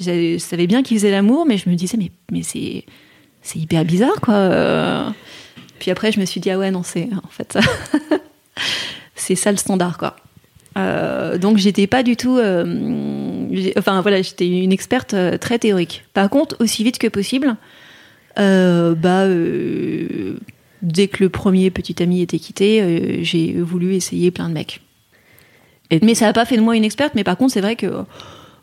Je savais bien qu'ils faisaient l'amour mais je me disais mais mais c'est c'est hyper bizarre quoi. Puis après je me suis dit ah ouais non c'est en fait ça c'est ça le standard quoi. Euh, donc j'étais pas du tout enfin voilà j'étais une experte très théorique. Par contre aussi vite que possible euh, bah, euh, dès que le premier petit ami était quitté, euh, j'ai voulu essayer plein de mecs. mais ça n'a pas fait de moi une experte, mais par contre, c'est vrai que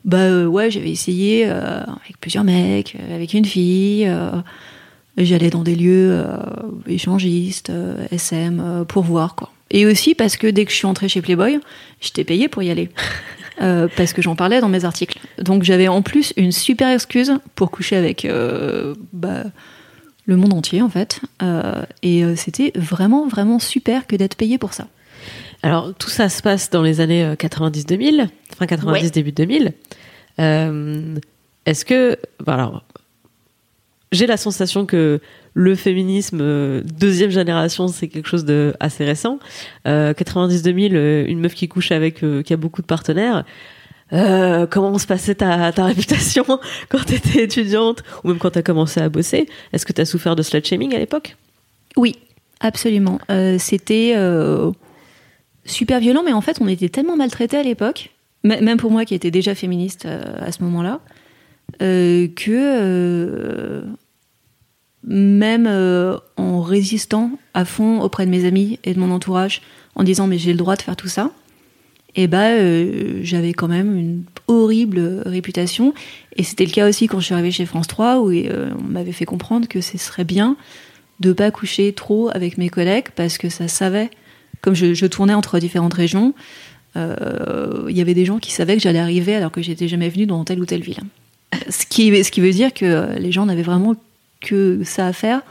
bah ouais, j'avais essayé avec plusieurs mecs, avec une fille. J'allais dans des lieux échangistes, SM, pour voir quoi. Et aussi parce que dès que je suis entrée chez Playboy, j'étais payée pour y aller. Euh, parce que j'en parlais dans mes articles. Donc j'avais en plus une super excuse pour coucher avec euh, bah, le monde entier en fait. Euh, et c'était vraiment vraiment super que d'être payé pour ça. Alors tout ça se passe dans les années 90-2000, fin 90 début 2000. Est-ce que alors j'ai la sensation que le féminisme euh, deuxième génération, c'est quelque chose de assez récent. 90-2000, euh, une meuf qui couche avec, euh, qui a beaucoup de partenaires. comment se passait ta, ta réputation quand tu étais étudiante ou même quand tu as commencé à bosser? Est-ce que tu as souffert de slut shaming à l'époque? Oui, absolument. C'était super violent, mais en fait, on était tellement maltraités à l'époque, même pour moi qui étais déjà féministe à ce moment-là, que même euh, en résistant à fond auprès de mes amis et de mon entourage, en disant mais j'ai le droit de faire tout ça, et eh bah euh, j'avais quand même une horrible réputation. Et c'était le cas aussi quand je suis arrivée chez France 3, où euh, on m'avait fait comprendre que ce serait bien de pas coucher trop avec mes collègues, parce que ça savait, comme je, je tournais entre différentes régions, il y avait des gens qui savaient que j'allais arriver alors que j'étais jamais venue dans telle ou telle ville. Ce qui, ce qui veut dire que les gens n'avaient vraiment que ça à faire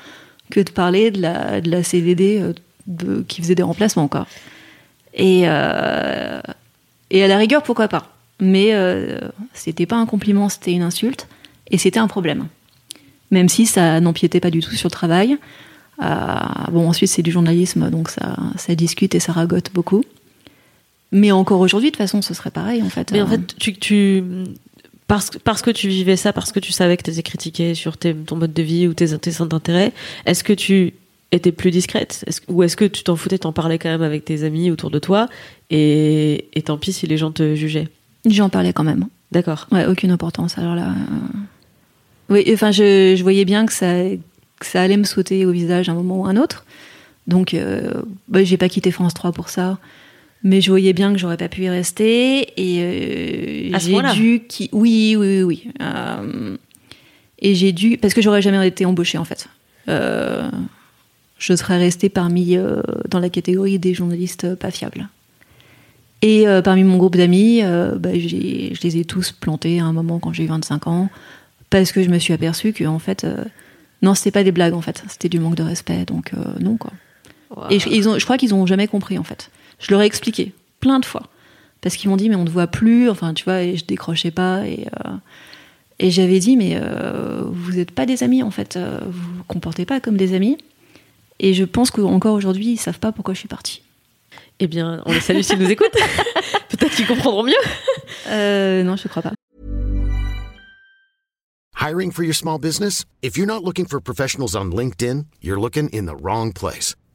que de parler de la, de la CVD euh, qui faisait des remplacements encore. Et, euh, et à la rigueur, pourquoi pas Mais euh, c'était pas un compliment, c'était une insulte. Et c'était un problème. Même si ça n'empiétait pas du tout sur le travail. Euh, bon, ensuite, c'est du journalisme, donc ça, ça discute et ça ragote beaucoup. Mais encore aujourd'hui, de toute façon, ce serait pareil, en fait. Mais en fait, tu parce, que- parce que tu vivais ça, parce que tu savais que tu étais critiqué sur tes- ton mode de vie ou tes, tes centres d'intérêt, est-ce que tu étais plus discrète? Ou est-ce que tu t'en foutais, t'en parlais quand même avec tes amis autour de toi et, et tant pis si les gens te jugeaient? J'en parlais quand même. D'accord. Ouais, aucune importance. Alors là. euh, Oui, enfin, je, je voyais bien que ça, que ça allait me sauter au visage à un moment ou un autre. Donc, euh, bah, j'ai pas quitté France 3 pour ça. Mais je voyais bien que j'aurais pas pu y rester. Et euh, j'ai dû. qui- Oui, oui, oui. oui. Euh, et j'ai dû. Parce que j'aurais jamais été embauchée, en fait. Euh, je serais restée parmi. dans la catégorie des journalistes pas fiables. Et parmi mon groupe d'amis, bah, j'ai- je les ai tous plantés à un moment quand j'ai eu 25 ans, parce que je me suis aperçue que en fait, non, c'était pas des blagues en fait, c'était du manque de respect, donc non quoi. Et je, ils ont, je crois qu'ils ont jamais compris en fait. Je leur ai expliqué plein de fois, parce qu'ils m'ont dit mais on ne voit plus, enfin tu vois, et je décrochais pas et euh, et j'avais dit mais euh, vous n'êtes pas des amis en fait, euh, vous vous comportez pas comme des amis. Et je pense qu'encore aujourd'hui ils savent pas pourquoi je suis partie. Eh bien, on les salue s'ils nous écoutent. Peut-être qu'ils comprendront mieux. Euh, non, je crois pas. Hiring for your small business? If you're not looking for professionals on LinkedIn, you're looking in the wrong place.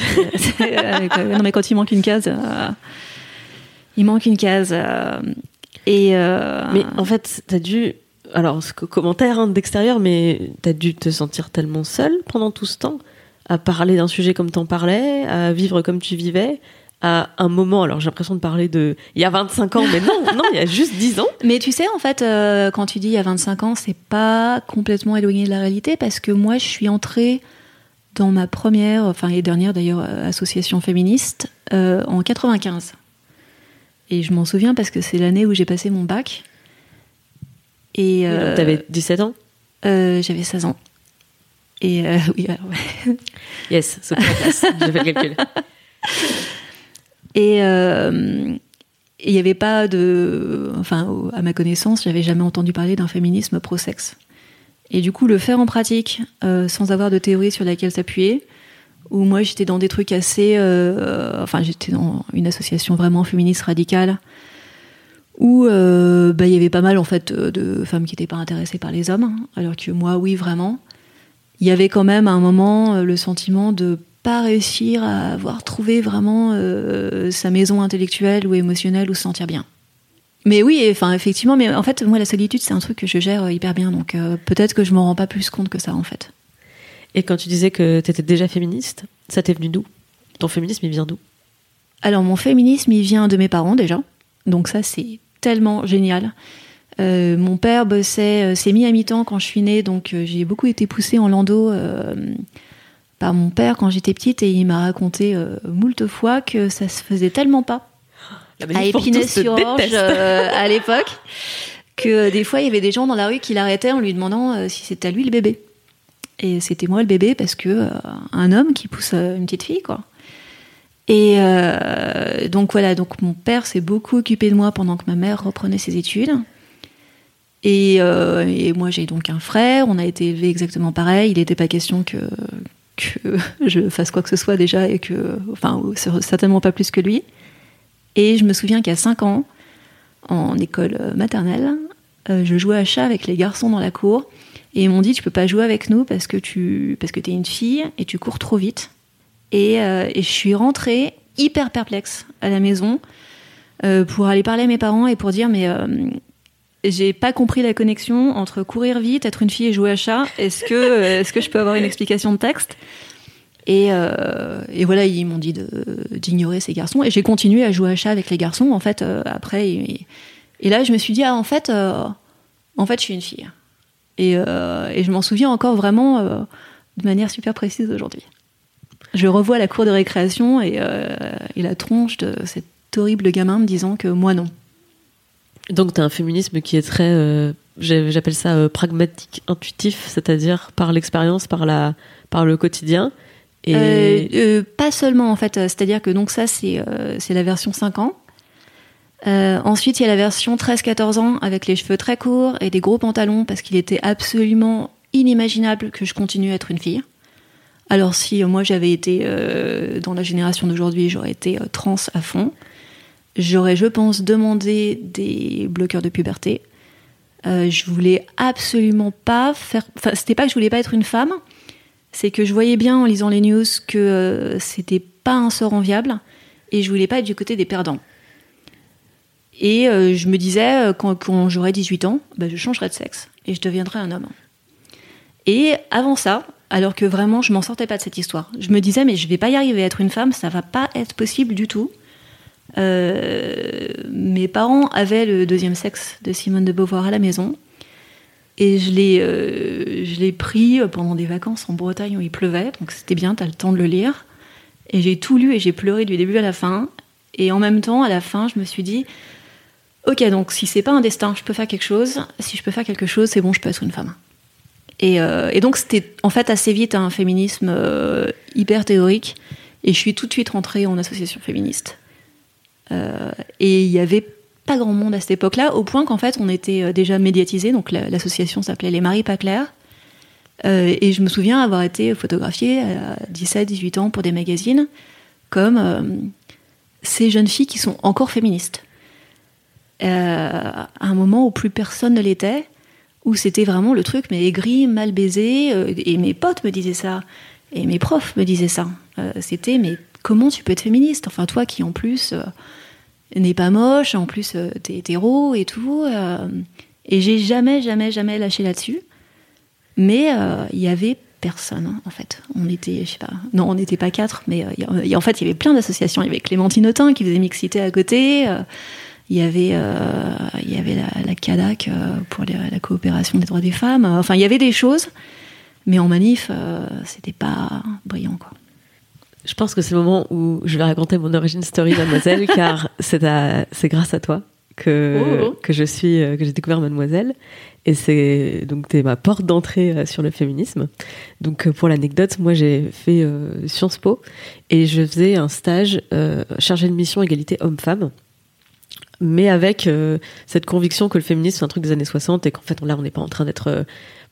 Euh, quoi. non mais quand il manque une case, euh, il manque une case. euh, et euh, Mais en fait, t'as dû. Alors, ce commentaire hein, d'extérieur, mais t'as dû te sentir tellement seule pendant tout ce temps à parler d'un sujet comme t'en parlais, à vivre comme tu vivais, à un moment. Alors, j'ai l'impression de parler de. Il y a 25 ans, mais non, non, il y a juste 10 ans. mais tu sais en fait, euh, quand tu dis il y a 25 ans, c'est pas complètement éloigné de la réalité parce que moi je suis entrée dans ma première, enfin et dernière d'ailleurs euh, association féministe euh, en 95. Et je m'en souviens parce que c'est l'année où j'ai passé mon bac. Et euh, T'avais 17 ans? euh, j'avais 16 ans. Et oui, alors, ouais. Yes, c'est place. J'ai fait le calcul. Et il n'y avait pas de. Enfin, à ma connaissance, j'avais jamais entendu parler d'un féminisme pro-sexe. Et du coup, le faire en pratique, euh, sans avoir de théorie sur laquelle s'appuyer, où moi j'étais dans des trucs assez. euh, enfin, j'étais dans une association vraiment féministe radicale, où euh, bah, il y avait pas mal en fait de, femmes qui n'étaient pas intéressées par les hommes, alors que moi, oui, vraiment. Il y avait quand même à un moment le sentiment de pas réussir à avoir trouvé vraiment sa maison intellectuelle ou émotionnelle où se sentir bien. Mais oui, enfin effectivement, mais en fait moi la solitude c'est un truc que je gère euh, hyper bien, donc euh, peut-être que je m'en rends pas plus compte que ça en fait. Et quand tu disais que t'étais déjà féministe, ça t'est venu d'où? Ton féminisme, il vient d'où? Alors mon féminisme il vient de mes parents déjà, donc ça c'est tellement génial. Euh, mon père bossait, s'est mis à mi-temps quand je suis née, donc euh, j'ai beaucoup été poussée en landau par mon père quand j'étais petite et il m'a raconté moult fois que ça se faisait tellement pas à Épinay-sur-Orge euh, à l'époque que euh, des fois il y avait des gens dans la rue qui l'arrêtaient en lui demandant euh, si c'était à lui le bébé. Et c'était moi le bébé parce que euh, un homme qui pousse une petite fille quoi. Et donc voilà, donc mon père s'est beaucoup occupé de moi pendant que ma mère reprenait ses études. Et, et moi j'ai donc un frère, on a été élevés exactement pareil. Il n'était pas question que, que je fasse quoi que ce soit déjà et que, enfin certainement pas plus que lui. Et je me souviens qu'à 5 ans, en école maternelle, euh, je jouais à chat avec les garçons dans la cour. Et ils m'ont dit, tu peux pas jouer avec nous parce que tu parce que es une fille et tu cours trop vite. Et, euh, et je suis rentrée hyper perplexe à la maison euh, pour aller parler à mes parents et pour dire, mais euh, j'ai pas compris la connexion entre courir vite, être une fille et jouer à chat. Est-ce que, euh, est-ce que je peux avoir une explication de texte? Et, euh, et voilà, ils m'ont dit d'ignorer ces garçons. Et j'ai continué à jouer à chat avec les garçons, en fait, euh, après. Et, là, je me suis dit, ah, en fait, euh, en fait, je suis une fille. Et, je m'en souviens encore vraiment, de manière super précise aujourd'hui. Je revois la cour de récréation et, la tronche de cet horrible gamin me disant que moi non. Donc tu as un féminisme qui est très, j'appelle ça pragmatique, intuitif, c'est-à-dire par l'expérience, par, par le quotidien. Et... pas seulement en fait, c'est-à-dire que donc ça c'est c'est la version 5 ans. Euh, ensuite, il y a la version 13-14 ans avec les cheveux très courts et des gros pantalons parce qu'il était absolument inimaginable que je continue à être une fille. Alors si euh, moi j'avais été euh, dans la génération d'aujourd'hui, j'aurais été trans à fond. J'aurais, je pense, demandé des bloqueurs de puberté. je voulais absolument pas faire. Enfin, c'était pas que je voulais pas être une femme, c'est que je voyais bien en lisant les news que c'était pas un sort enviable et je voulais pas être du côté des perdants. Et euh, je me disais, euh, quand, j'aurai 18 ans, bah, je changerai de sexe et je deviendrai un homme. Et avant ça, alors que vraiment je m'en sortais pas de cette histoire, je me disais, mais je vais pas y arriver à être une femme, ça va pas être possible du tout. Euh, mes parents avaient le deuxième sexe de Simone de Beauvoir à la maison. Et je l'ai, je l'ai pris pendant des vacances en Bretagne où il pleuvait, donc c'était bien, tu as le temps de le lire. Et j'ai tout lu et j'ai pleuré du début à la fin. Et en même temps, à la fin, je me suis dit, ok, donc si c'est pas un destin, je peux faire quelque chose. Si je peux faire quelque chose, c'est bon, je peux être une femme. Et, euh, donc c'était en fait assez vite un féminisme euh, hyper théorique. Et je suis tout de suite rentrée en association féministe. Euh, et il y avait pas grand monde à cette époque-là, au point qu'en fait on était déjà médiatisé. Donc l'association s'appelait les Marie Pas Claires. et je me souviens avoir été photographiée à 17-18 ans pour des magazines comme ces jeunes filles qui sont encore féministes. Euh, à un moment où plus personne ne l'était, où c'était vraiment le truc, mais aigri, mal baisé, euh, et mes potes me disaient ça, et mes profs me disaient ça. Euh, c'était, mais comment tu peux être féministe? Enfin, toi qui en plus n'est pas moche, en plus t'es hétéro et tout. et j'ai jamais, jamais, jamais lâché là-dessus. Mais il y avait personne, hein, en fait. On était, je sais pas, non, on n'était pas quatre, mais en fait, il y avait plein d'associations. Il y avait Clémentine Autain qui faisait mixité à côté. Il y avait, euh, y avait la, la CADAC euh, pour la coopération des droits des femmes. Enfin, il y avait des choses, mais en manif, euh, c'était pas brillant, quoi. Je pense que c'est le moment où je vais raconter mon origin story, mademoiselle, car c'est grâce à toi que, oh, oh. que je suis, que j'ai découvert mademoiselle. Et c'est donc es ma porte d'entrée sur le féminisme. Donc pour l'anecdote, moi j'ai fait Sciences Po et je faisais un stage chargé de mission égalité homme-femme mais avec euh, cette conviction que le féminisme c'est un truc des années 60 et qu'en fait là on n'est pas en train d'être euh,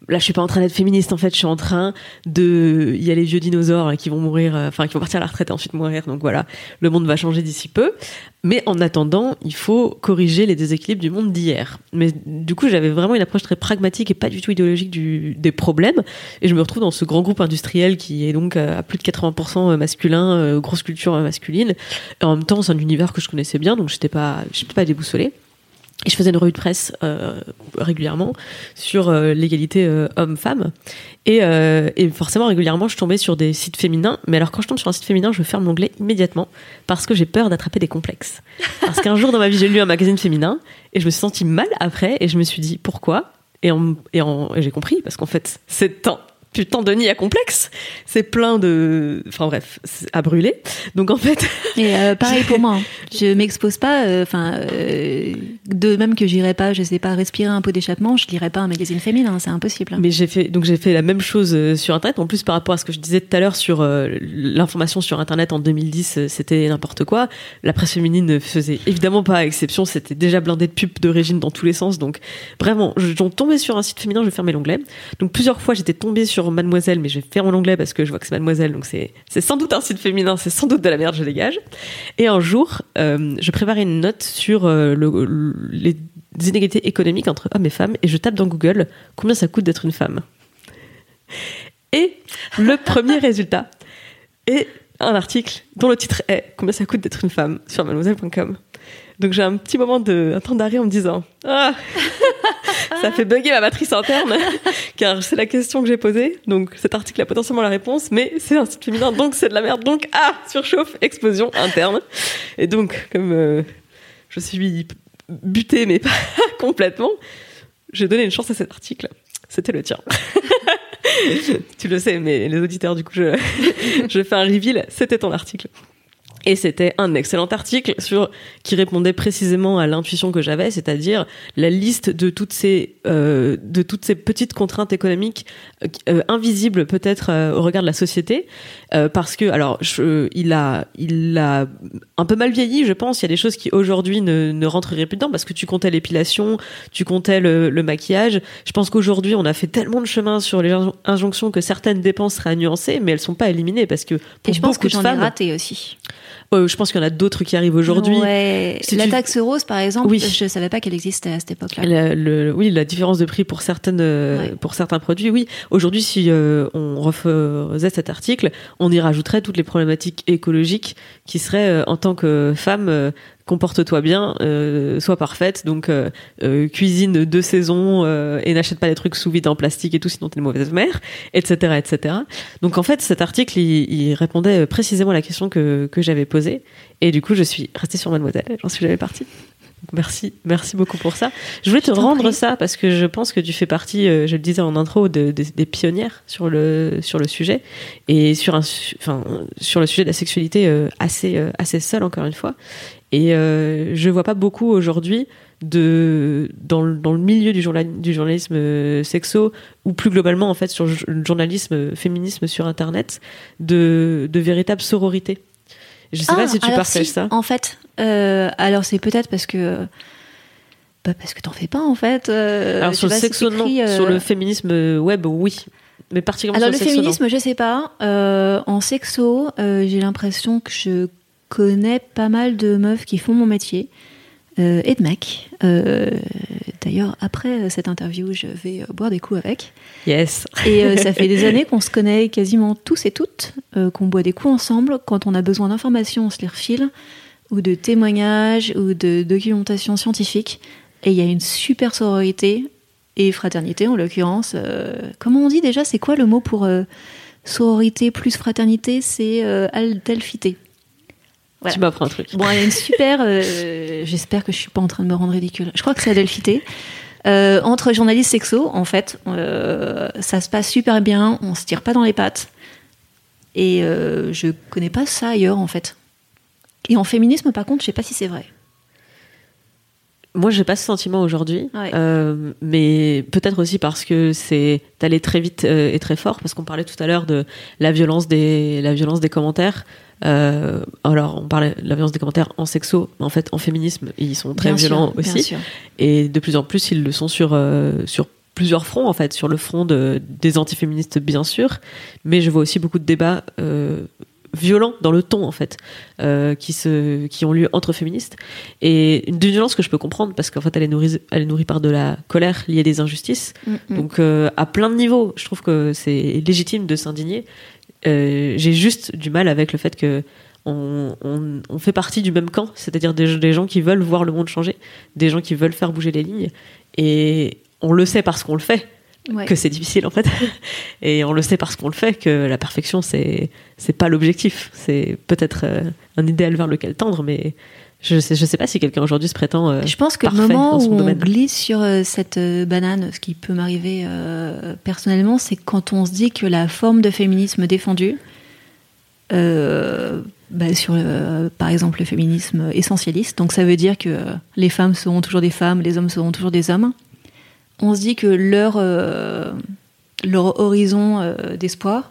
là je suis pas en train d'être féministe en fait je suis en train de il y a les vieux dinosaures qui vont mourir euh, enfin qui vont partir à la retraite et ensuite mourir donc voilà. Le monde va changer d'ici peu. Mais en attendant il faut corriger les déséquilibres du monde d'hier. Mais du coup j'avais vraiment une approche très pragmatique et pas du tout idéologique du, des problèmes. Et je me retrouve dans ce grand groupe industriel qui est donc à plus de 80% masculin euh, grosse culture masculine. Et en même temps c'est un univers que je connaissais bien donc j'étais pas j'étais pas déboussolée et je faisais une revue de presse euh, régulièrement sur euh, l'égalité euh, homme-femme. Et, et, forcément, régulièrement, je tombais sur des sites féminins. Mais alors, quand je tombe sur un site féminin, je ferme l'onglet immédiatement parce que j'ai peur d'attraper des complexes. Parce qu'un jour dans ma vie, j'ai lu un magazine féminin et je me suis sentie mal après et je me suis dit pourquoi? Et, et, j'ai compris parce qu'en fait, c'est temps putain de nid à complexe. C'est plein de, enfin bref, à brûler. Donc en fait. Et euh, pareil pour moi. Hein. Je m'expose pas. Euh, enfin, euh, de même que j'irai pas, je sais pas, respirer un peu d'échappement, je lirai pas un magazine féminin, c'est impossible. Mais j'ai fait, donc j'ai fait la même chose sur Internet. En plus, par rapport à ce que je disais tout à l'heure sur l'information sur Internet en 2010, c'était n'importe quoi. La presse féminine ne faisait évidemment pas exception. C'était déjà blindé de pubs de régime dans tous les sens. Donc vraiment, je, tombais sur un site féminin, je fermais l'onglet. Donc plusieurs fois, j'étais tombée sur Mademoiselle, mais je vais faire en anglais parce que je vois que c'est Mademoiselle, donc c'est sans doute un site féminin, c'est sans doute de la merde, je dégage. Et un jour, euh, je préparais une note sur euh, les inégalités économiques entre hommes et femmes, et je tape dans Google combien ça coûte d'être une femme. Et le premier résultat est un article dont le titre est Combien ça coûte d'être une femme? sur mademoiselle.com. Donc j'ai un petit moment de un temps d'arrêt en me disant ah ça fait bugger ma matrice interne car c'est la question que j'ai posée. Donc cet article a potentiellement la réponse, mais c'est un site féminin donc c'est de la merde. Donc ah surchauffe explosion interne. Et donc comme euh, je suis butée mais pas complètement, j'ai donné une chance à cet article. C'était le tien. tu le sais, mais les auditeurs, du coup, je, je fais un reveal. C'était ton article. Et c'était un excellent article sur qui répondait précisément à l'intuition que j'avais, c'est-à-dire la liste de toutes ces euh, de toutes ces petites contraintes économiques euh, invisibles peut-être euh, au regard de la société, euh, parce que alors je, il a il a un peu mal vieilli, je pense. Il y a des choses qui aujourd'hui ne, ne rentreraient plus dedans parce que tu comptais l'épilation, tu comptais le, le maquillage. Je pense qu'aujourd'hui on a fait tellement de chemin sur les injonctions que certaines dépenses seraient nuancées, mais elles sont pas éliminées parce que pour Et je pense que j'en ai raté aussi. Euh, je pense qu'il y en a d'autres qui arrivent aujourd'hui. Ouais. Si la tu- taxe rose, par exemple, Oui. je savais pas qu'elle existait à cette époque-là. Le- oui, la différence de prix pour certaines, euh, Ouais. pour certains produits, oui. Aujourd'hui, si euh, on refaisait cet article, on y rajouterait toutes les problématiques écologiques qui seraient, euh, en tant que femme, comporte-toi bien, euh, sois parfaite, donc euh, euh, cuisine de saison et n'achète pas des trucs sous vide en plastique et tout, sinon t'es une mauvaise mère, etc., etc. Donc en fait, cet article, il, il répondait précisément à la question que, que j'avais posée, et du coup, je suis restée sur Mademoiselle, j'en suis jamais partie. Merci, merci beaucoup pour ça. Je voulais te rendre prie. ça parce que je pense que tu fais partie, je le disais en intro, de- des- des pionnières sur le sur le sujet et sur un, enfin sur le sujet de la sexualité assez assez seule encore une fois. Et euh, je vois pas beaucoup aujourd'hui de dans le, dans le milieu du, journal, du journalisme euh, sexo ou plus globalement en fait sur le journalisme euh, féminisme sur internet de de véritable sororité. Je sais pas Ah, si tu partages si, ça. En fait, euh, alors c'est peut-être parce que. Bah parce que t'en fais pas en fait. Alors sur le si sexo, non. Sur le féminisme web, oui. Mais particulièrement Alors le sur le sexo, non. féminisme, je sais pas. En sexo, j'ai l'impression que je connais pas mal de meufs qui font mon métier euh, et de mecs. Euh, D'ailleurs, après cette interview, je vais euh, boire des coups avec. Yes. Et euh, ça fait des années qu'on se connaît quasiment tous et toutes, euh, qu'on boit des coups ensemble. Quand on a besoin d'informations, on se les refile, ou de témoignages, ou de documentation scientifique. Et il y a une super sororité et fraternité en l'occurrence. Euh, comment on dit déjà C'est quoi le mot pour euh, sororité plus fraternité? C'est euh, aldelphité. Voilà. Tu m'apprends un truc. Bon, il y a une super. euh, J'espère que je suis pas en train de me rendre ridicule. Je crois que c'est Adelphité. Euh, entre journalistes sexo, en fait, euh, ça se passe super bien. On se tire pas dans les pattes. Et euh, je connais pas ça ailleurs, en fait. Et en féminisme, par contre, je sais pas si c'est vrai. Moi, j'ai pas ce sentiment aujourd'hui, Ouais. euh, mais peut-être aussi parce que c'est allé très vite euh, et très fort, parce qu'on parlait tout à l'heure de la violence des la violence des commentaires. Euh, alors, on parlait de la violence des commentaires en sexo, mais en fait, en féminisme, ils sont très Bien violents aussi, et de plus en plus, ils le sont sur sur plusieurs fronts en fait, sur le front de, des antiféministes bien sûr, mais je vois aussi beaucoup de débats violents dans le ton en fait, euh, qui se qui ont lieu entre féministes et une d'une violence que je peux comprendre parce qu'en fait elle est nourrie elle est nourrie par de la colère liée à des injustices. Mm, mm. Donc euh, à plein de niveaux, je trouve que c'est légitime de s'indigner. Euh, J'ai juste du mal avec le fait que on, on, on fait partie du même camp, c'est-à-dire des, des gens qui veulent voir le monde changer, des gens qui veulent faire bouger les lignes, et on le sait parce qu'on le fait Ouais. que c'est difficile en fait, et on le sait parce qu'on le fait que la perfection c'est c'est pas l'objectif, c'est peut-être euh, un idéal vers lequel tendre, mais je sais je sais pas si quelqu'un aujourd'hui se prétend. euh, Je pense que le moment où on glisse sur euh, cette banane, ce qui peut m'arriver personnellement, c'est quand on se dit que la forme de féminisme défendue, bah, sur par exemple le féminisme essentialiste, donc ça veut dire que les femmes seront toujours des femmes, les hommes seront toujours des hommes, on se dit que leur, euh, leur horizon euh, d'espoir,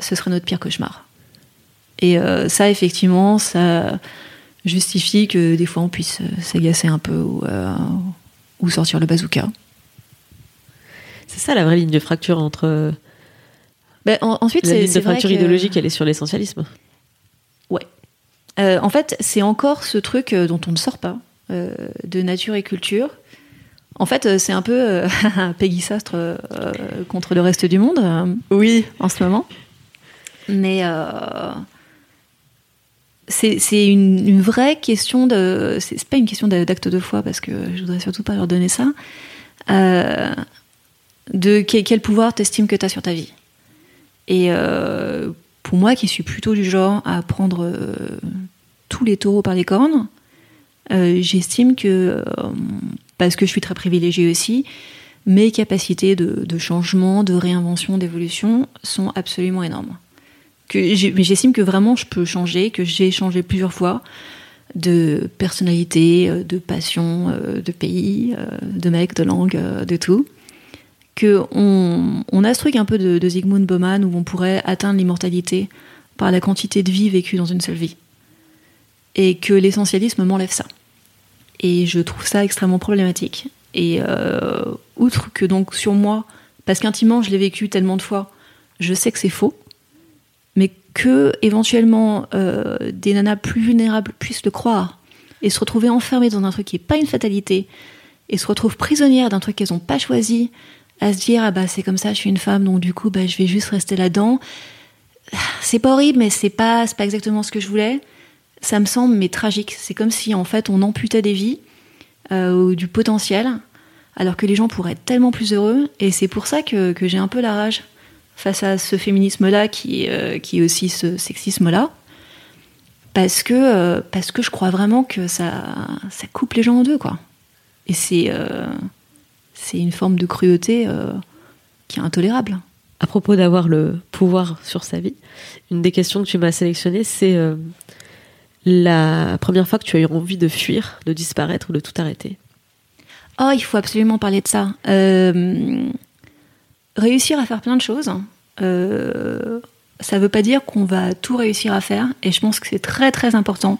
ce serait notre pire cauchemar. Et euh, ça, effectivement, ça justifie que des fois on puisse s'agacer un peu ou, ou sortir le bazooka. C'est ça la vraie ligne de fracture entre Ben, en- ensuite, la ligne de fracture que- idéologique, elle est sur l'essentialisme. Ouais. En fait, c'est encore ce truc dont on ne sort pas, de nature et culture. En fait, euh, c'est un peu euh, Peggy Sastre euh, contre le reste du monde euh, Oui. en ce moment. Mais euh, c'est une, une vraie question de. C'est pas une question d'a- d'acte de foi, parce que je voudrais surtout pas leur donner ça. De quel, quel pouvoir t'estimes que tu as sur ta vie. Et pour moi, qui suis plutôt du genre à prendre tous les taureaux par les cornes, j'estime que, parce que je suis très privilégiée aussi, mes capacités de, changement, de réinvention, d'évolution sont absolument énormes. Que j'estime que vraiment je peux changer, que j'ai changé plusieurs fois de personnalité, euh, de passion, euh, de pays, euh, de mec, de langue, de tout. Que on, a ce truc un peu de, de Zygmunt Bauman où on pourrait atteindre l'immortalité par la quantité de vie vécue dans une seule vie. Et que l'essentialisme m'enlève ça. Et je trouve ça extrêmement problématique. Et euh, outre que donc sur moi, parce qu'intimement je l'ai vécu tellement de fois, je sais que c'est faux, mais que éventuellement euh, des nanas plus vulnérables puissent le croire et se retrouver enfermées dans un truc qui n'est pas une fatalité et se retrouvent prisonnières d'un truc qu'elles n'ont pas choisi, à se dire ah bah c'est comme ça, je suis une femme donc du coup bah je vais juste rester là-dedans. C'est pas horrible, mais c'est pas pas exactement ce que je voulais. Ça me semble mais tragique. C'est comme si en fait on amputait des vies euh, ou du potentiel, alors que les gens pourraient être tellement plus heureux. Et c'est pour ça que, j'ai un peu la rage face à ce féminisme-là qui, euh, qui est aussi ce sexisme-là. Parce que, euh, parce que je crois vraiment que ça, ça coupe les gens en deux, quoi. Et c'est c'est une forme de cruauté qui est intolérable. À propos d'avoir le pouvoir sur sa vie, une des questions que tu m'as sélectionnées, c'est la première fois que tu as eu envie de fuir, de disparaître ou de tout arrêter Oh, il faut absolument parler de ça. Euh, réussir à faire plein de choses, euh, ça ne veut pas dire qu'on va tout réussir à faire. Et je pense que c'est très très important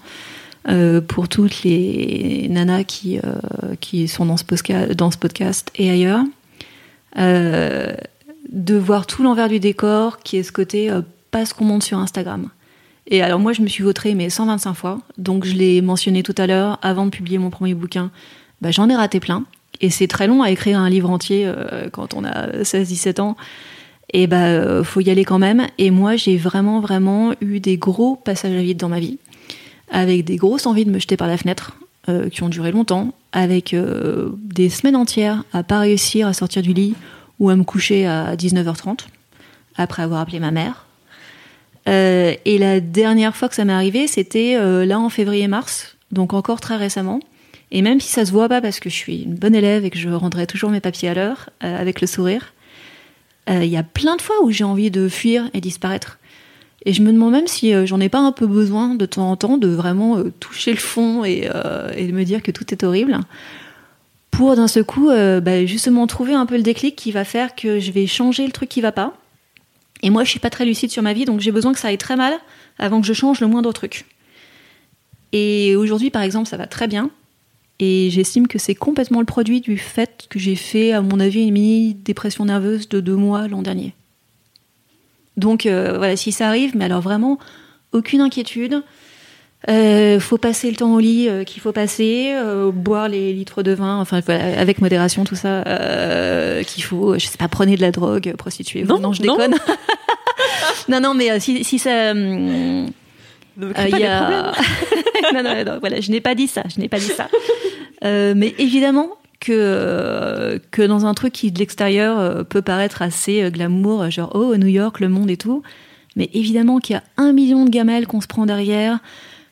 euh, pour toutes les nanas qui, qui sont dans ce, podcast, dans ce podcast et ailleurs, de voir tout l'envers du décor qui est ce côté pas ce qu'on monte sur Instagram. Et alors moi, je me suis vautrée mais 125 fois. Donc je l'ai mentionné tout à l'heure, avant de publier mon premier bouquin, bah, j'en ai raté plein. Et c'est très long à écrire un livre entier euh, quand on a 16-17 ans. Et bah euh, faut y aller quand même. Et moi, j'ai vraiment, vraiment eu des gros passages à vide dans ma vie. Avec des grosses envies de me jeter par la fenêtre, euh, qui ont duré longtemps. Avec des semaines entières à pas réussir à sortir du lit ou à me coucher à 19h30, après avoir appelé ma mère euh, et la dernière fois que ça m'est arrivé, c'était euh, là en février-mars, donc encore très récemment. Et même si ça se voit pas parce que je suis une bonne élève et que je rendrai toujours mes papiers à l'heure, euh, avec le sourire, il y a plein de fois où j'ai envie de fuir et disparaître. Et je me demande même si j'en ai pas un peu besoin de temps en temps de vraiment toucher le fond et, et, de me dire que tout est horrible. Pour d'un seul coup, bah, justement trouver un peu le déclic qui va faire que je vais changer le truc qui va pas et moi, je suis pas très lucide sur ma vie, donc j'ai besoin que ça aille très mal avant que je change le moindre truc. Et aujourd'hui, par exemple, ça va très bien. Et j'estime que c'est complètement le produit du fait que j'ai fait, à mon avis, une mini-dépression nerveuse de deux mois l'an dernier. Donc euh, voilà, si ça arrive, mais alors vraiment, aucune inquiétude. Euh, faut passer le temps au lit euh, qu'il faut passer, euh, boire les litres de vin, enfin avec modération tout ça euh, qu'il faut. Je sais pas, prenez de la drogue, prostituez. Non, non, je déconne. non, non, mais si, si ça. Hum, ne pas y a... non, non, non, voilà, je n'ai pas dit ça, je n'ai pas dit ça. mais évidemment que que dans un truc qui de l'extérieur peut paraître assez glamour, genre oh New York, le monde et tout, mais évidemment qu'il y a un million de gamelles qu'on se prend derrière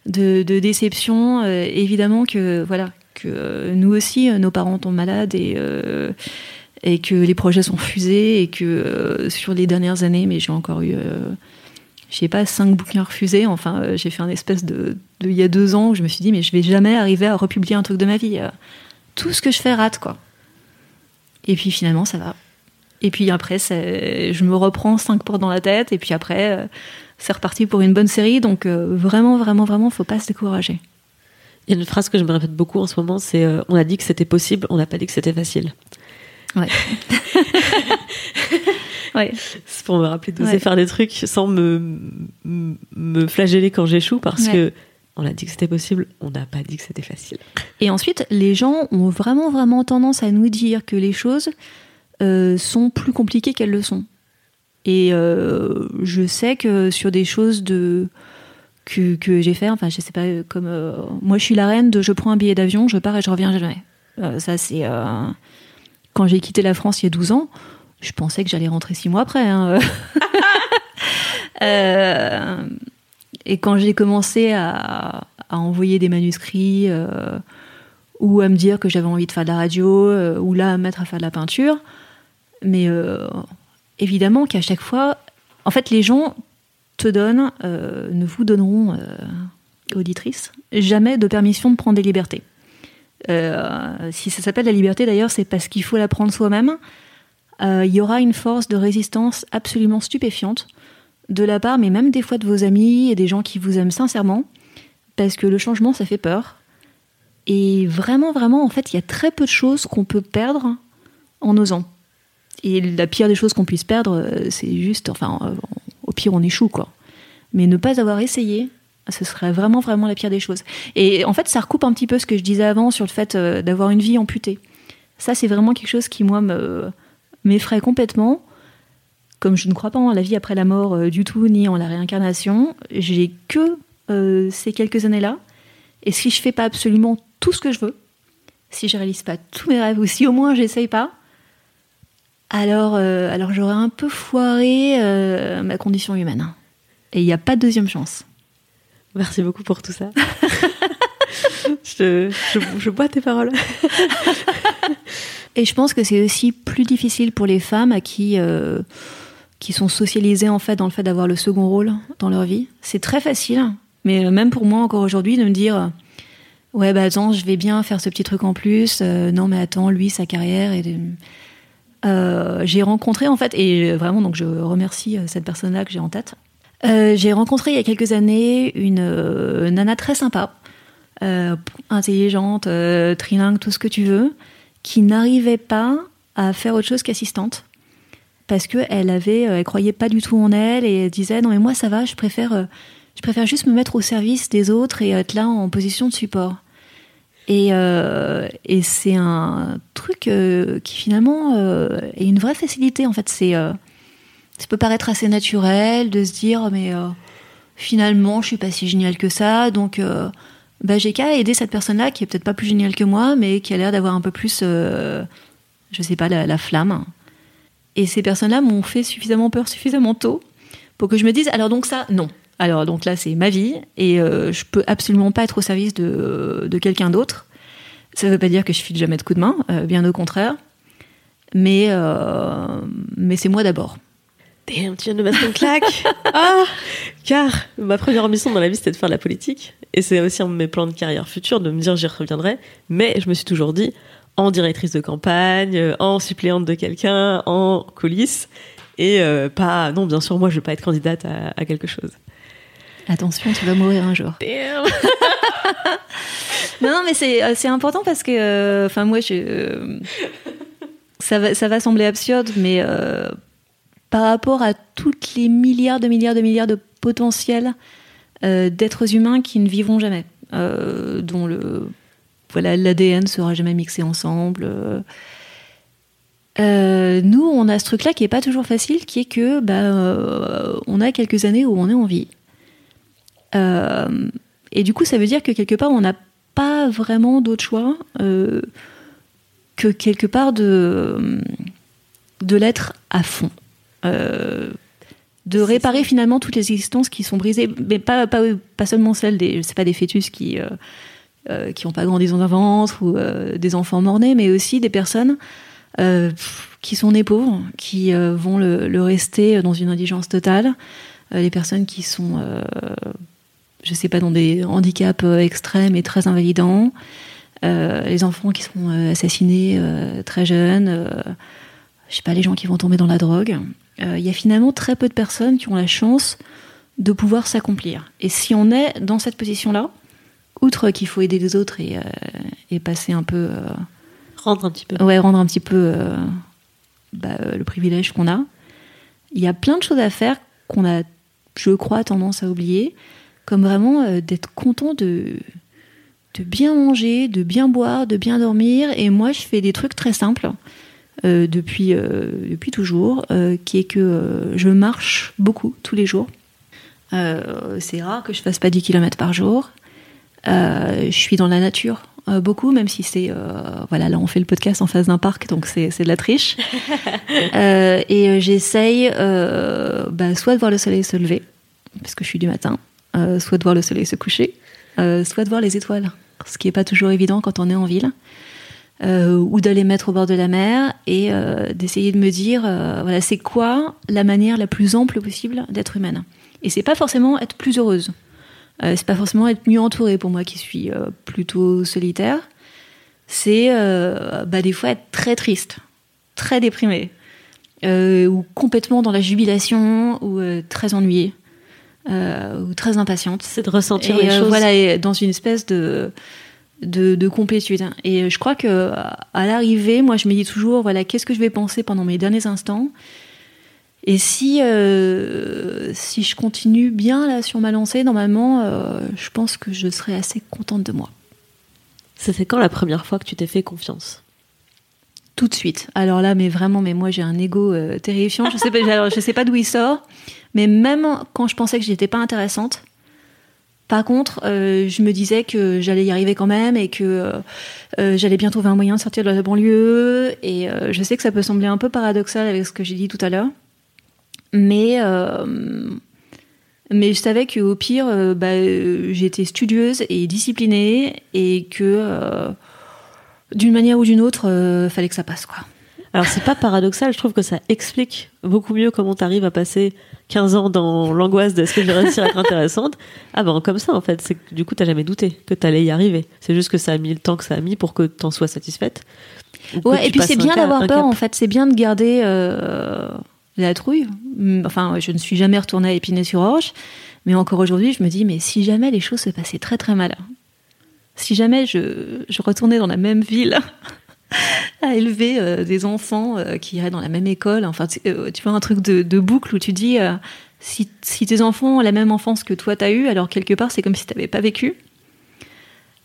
de, déception. Euh, évidemment que voilà que euh, nous aussi, euh, nos parents tombent malades et et que les projets sont fusés et que sur les dernières années, mais j'ai encore eu je sais pas, cinq bouquins refusés. Enfin, j'ai fait un espèce de, il y a deux ans où je me suis dit, mais je vais jamais arriver à republier un truc de ma vie. tout ce que je fais rate, quoi. Et puis finalement, ça va. Et puis après, je me reprends cinq portes dans la tête. Et puis après, c'est reparti pour une bonne série. Donc euh, vraiment, vraiment, vraiment, faut pas se décourager. Il y a une phrase que je me répète beaucoup en ce moment, c'est euh, on a dit que c'était possible, on n'a pas dit que c'était facile. Ouais. ouais. C'est pour me rappeler de faire des trucs sans me, me flageller quand j'échoue parce que on a dit que c'était possible, on n'a pas dit que c'était facile. Et ensuite, les gens ont vraiment, vraiment tendance à nous dire que les choses euh, sont plus compliquées qu'elles le sont. Et euh, je sais que sur des choses de que, que j'ai fait, enfin je sais pas, comme euh, moi je suis la reine de je prends un billet d'avion, je pars et je reviens jamais. Euh, ça c'est quand j'ai quitté la France il y a 12 ans, je pensais que j'allais rentrer 6 mois après. Hein. et quand j'ai commencé à, à, envoyer des manuscrits ou à me dire que j'avais envie de faire de la radio, ou là à me mettre à faire de la peinture. Mais évidemment qu'à chaque fois, en fait, les gens te donnent, ne vous donneront, auditrice, jamais de permission de prendre des libertés. si ça s'appelle la liberté d'ailleurs, c'est parce qu'il faut la prendre soi-même. Il y aura une force de résistance absolument stupéfiante de la part, mais même des fois de vos amis et des gens qui vous aiment sincèrement, parce que le changement, ça fait peur. Et vraiment, vraiment, en fait, il y a très peu de choses qu'on peut perdre en osant. Et la pire des choses qu'on puisse perdre, euh, c'est juste, enfin, euh, au pire, on échoue, quoi. Mais ne pas avoir essayé, ce serait vraiment, vraiment la pire des choses. Et en fait, ça recoupe un petit peu ce que je disais avant sur le fait euh, d'avoir une vie amputée. Ça, c'est vraiment quelque chose qui, moi, m'effraie complètement comme je ne crois pas en la vie après la mort du tout, ni en la réincarnation, j'ai que ces quelques années-là. Et si je fais pas absolument tout ce que je veux, si je réalise pas tous mes rêves, ou si au moins j'essaye pas, alors, euh, alors j'aurais un peu foiré ma condition humaine. Et il n'y a pas de deuxième chance. Merci beaucoup pour tout ça. je, je, bois tes paroles. Et je pense que c'est aussi plus difficile pour les femmes à qui qui sont socialisés en fait dans le fait d'avoir le second rôle dans leur vie. C'est très facile, mais euh, même pour moi encore aujourd'hui de me dire euh, ouais bah attends je vais bien faire ce petit truc en plus. Euh, non mais attends lui sa carrière et j'ai rencontré en fait et vraiment donc je remercie cette personne là que j'ai en tête. j'ai rencontré il y a quelques années une nana très sympa, intelligente, trilingue, tout ce que tu veux, qui n'arrivait pas à faire autre chose qu'assistante parce que elle avait, euh, elle croyait pas du tout en elle et elle disait non mais moi ça va, je préfère, euh, je préfère juste me mettre au service des autres et être là en position de support. Et, euh, et c'est un truc qui finalement est une vraie facilité en fait. C'est, ça peut paraître assez naturel de se dire mais finalement je suis pas si génial que ça, donc bah, j'ai qu'à aider cette personne-là qui est peut-être pas plus géniale que moi, mais qui a l'air d'avoir un peu plus, je sais pas, la flamme. Et ces personnes-là m'ont fait suffisamment peur, suffisamment tôt, pour que je me dise, alors donc ça, non. Alors donc là, c'est ma vie, et euh, je peux absolument pas être au service de, de quelqu'un d'autre. Ça ne veut pas dire que je file jamais de coup de main, euh, bien au contraire. Mais, euh, mais c'est moi d'abord. Damn, tu viens de mettre une claque ah, Car ma première ambition dans la vie, c'était de faire de la politique. Et c'est aussi un de mes plans de carrière future, de me dire j'y reviendrai. Mais je me suis toujours dit, en directrice de campagne, en suppléante de quelqu'un, en coulisses. Et euh, pas, non, bien sûr, moi, je vais pas être candidate à, quelque chose. Attention, tu vas mourir un jour. non, non, mais c'est, euh, important parce que, enfin, moi, je, ça, va, ça va sembler absurde, mais par rapport à toutes les milliards de milliards de milliards de potentiels d'êtres humains qui ne vivront jamais, dont le voilà, l'ADN sera jamais mixé ensemble. Euh, nous, on a ce truc-là qui est pas toujours facile, qui est que bah, euh, on a quelques années où on est en vie. Euh, et du coup, ça veut dire que quelque part, on n'a pas vraiment d'autre choix que quelque part de, de l'être à fond. de réparer finalement toutes les existences qui sont brisées, mais pas, pas, pas seulement celles des, c'est pas des fœtus qui, euh, qui n'ont pas grandi dans un ventre ou euh, des enfants morts-nés, mais aussi des personnes euh, qui sont nés pauvres, qui vont le, rester dans une indigence totale, les personnes qui sont, je sais pas, dans des handicaps extrêmes et très invalidants, les enfants qui sont assassinés très jeunes, je sais pas, les gens qui vont tomber dans la drogue. Il y a finalement très peu de personnes qui ont la chance de pouvoir s'accomplir. Et si on est dans cette position-là, outre qu'il faut aider les autres et, euh, passer un peu. Euh, rendre un petit peu. Ouais, rendre un petit peu euh, bah, le privilège qu'on a. Il y a plein de choses à faire qu'on a, je crois, tendance à oublier, comme vraiment d'être content de, de bien manger, de bien boire, de bien dormir. Et moi, je fais des trucs très simples. depuis, depuis toujours, qui est que je marche beaucoup tous les jours. c'est rare que je fasse pas 10 km par jour. Euh, je suis dans la nature euh, beaucoup, même si c'est euh, voilà là on fait le podcast en face d'un parc, donc c'est de la triche. et j'essaye bah, soit de voir le soleil se lever, parce que je suis du matin, soit de voir le soleil se coucher, soit de voir les étoiles. ce qui n'est pas toujours évident quand on est en ville, ou d'aller mettre au bord de la mer et d'essayer de me dire, voilà, c'est quoi la manière la plus ample possible d'être humaine. Et c'est pas forcément être plus heureuse. c'est pas forcément être mieux entourée pour moi qui suis plutôt solitaire. C'est bah, des fois être très triste, très déprimée, ou complètement dans la jubilation, ou très ennuyée euh, ou très impatiente. C'est de ressentir les euh, choses. Voilà, dans une espèce de, de, complétude. Et je crois que à l'arrivée, moi, je me dis toujours, voilà, qu'est-ce que je vais penser pendant mes derniers instants? Et si, euh, si je continue bien là sur ma lancée, normalement, je pense que je serai assez contente de moi. C'était quand la première fois que tu t'es fait confiance? Tout de suite. Alors là, mais vraiment, mais moi j'ai un ego terrifiant. Je sais pas, je sais pas d'où il sort. Mais même quand je pensais que j'étais pas intéressante, par contre, euh, je me disais que j'allais y arriver quand même et que euh, euh, j'allais bien trouver un moyen de sortir de la banlieue. Et je sais que ça peut sembler un peu paradoxal avec ce que j'ai dit tout à l'heure, mais mais je savais qu'au pire, bah, j'étais studieuse et disciplinée et que d'une manière ou d'une autre, fallait que ça passe quoi. Alors c'est pas paradoxal, je trouve que ça explique beaucoup mieux comment tu arrives à passer 15 ans dans l'angoisse de ce que je vais réussir à être intéressante. Ah ben comme ça en fait, c'est du coup t'as jamais douté que t'allais y arriver. C'est juste que ça a mis le temps que ça a mis pour que t'en sois satisfaite. Ouais, et puis c'est bien d'avoir peur en fait, c'est bien de garder euh, la trouille. Mm, enfin, je ne suis jamais retournée à Épinay-sur-Orge, mais encore aujourd'hui je me dis, mais si jamais les choses se passaient très très mal, si jamais je, je retournais dans la même ville à élever euh, des enfants euh, qui iraient dans la même école. Enfin, tu, euh, vois un truc de, boucle où tu dis si, tes enfants ont la même enfance que toi t'as eu, alors quelque part c'est comme si t'avais pas vécu.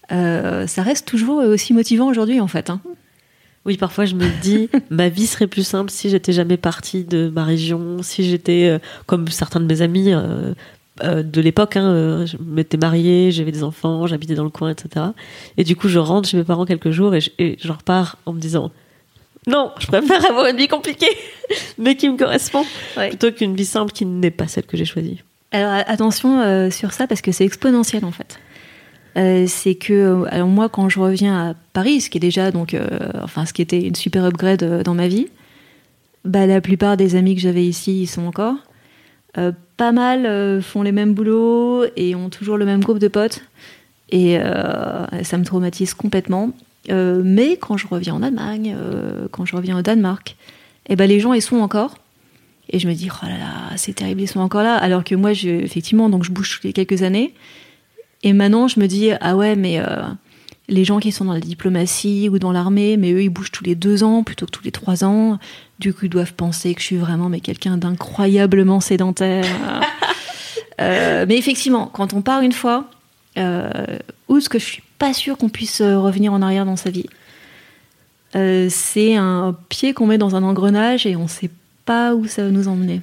ça reste toujours aussi motivant aujourd'hui en fait. Hein. Oui, parfois je me dis, ma vie serait plus simple si j'étais jamais partie de ma région, si j'étais, comme certains de mes amis, euh, de l'époque. Hein, euh, je m'étais mariée, j'avais des enfants, j'habitais dans le coin, etc. Et du coup, je rentre chez mes parents quelques jours et je, repars en me disant non, je préfère avoir une vie compliquée, mais qui me correspond, plutôt qu'une vie simple qui n'est pas celle que j'ai choisie. Alors attention euh, sur ça parce que c'est exponentiel en fait. c'est que alors moi quand je reviens à Paris, ce qui est déjà donc enfin ce qui était une super upgrade dans ma vie, bah la plupart des amis que j'avais ici ils sont encore. Euh, pas mal euh, font les mêmes boulots et ont toujours le même groupe de potes. Et euh, ça me traumatise complètement. mais quand je reviens en Allemagne, quand je reviens au Danemark, eh ben les gens ils sont encore. Et je me dis, oh là là, c'est terrible, ils sont encore là. Alors que moi, je, effectivement, donc je bouge les quelques années. Et maintenant, je me dis, ah ouais, mais les gens qui sont dans la diplomatie ou dans l'armée, mais eux, ils bougent tous les deux ans plutôt que tous les trois ans. Du coup, ils doivent penser que je suis vraiment mais quelqu'un d'incroyablement sédentaire. Euh, mais effectivement, quand on part une fois, euh, ou ce que je suis pas sûre qu'on puisse euh, revenir en arrière dans sa vie, c'est un pied qu'on met dans un engrenage et on sait pas où ça va nous emmener.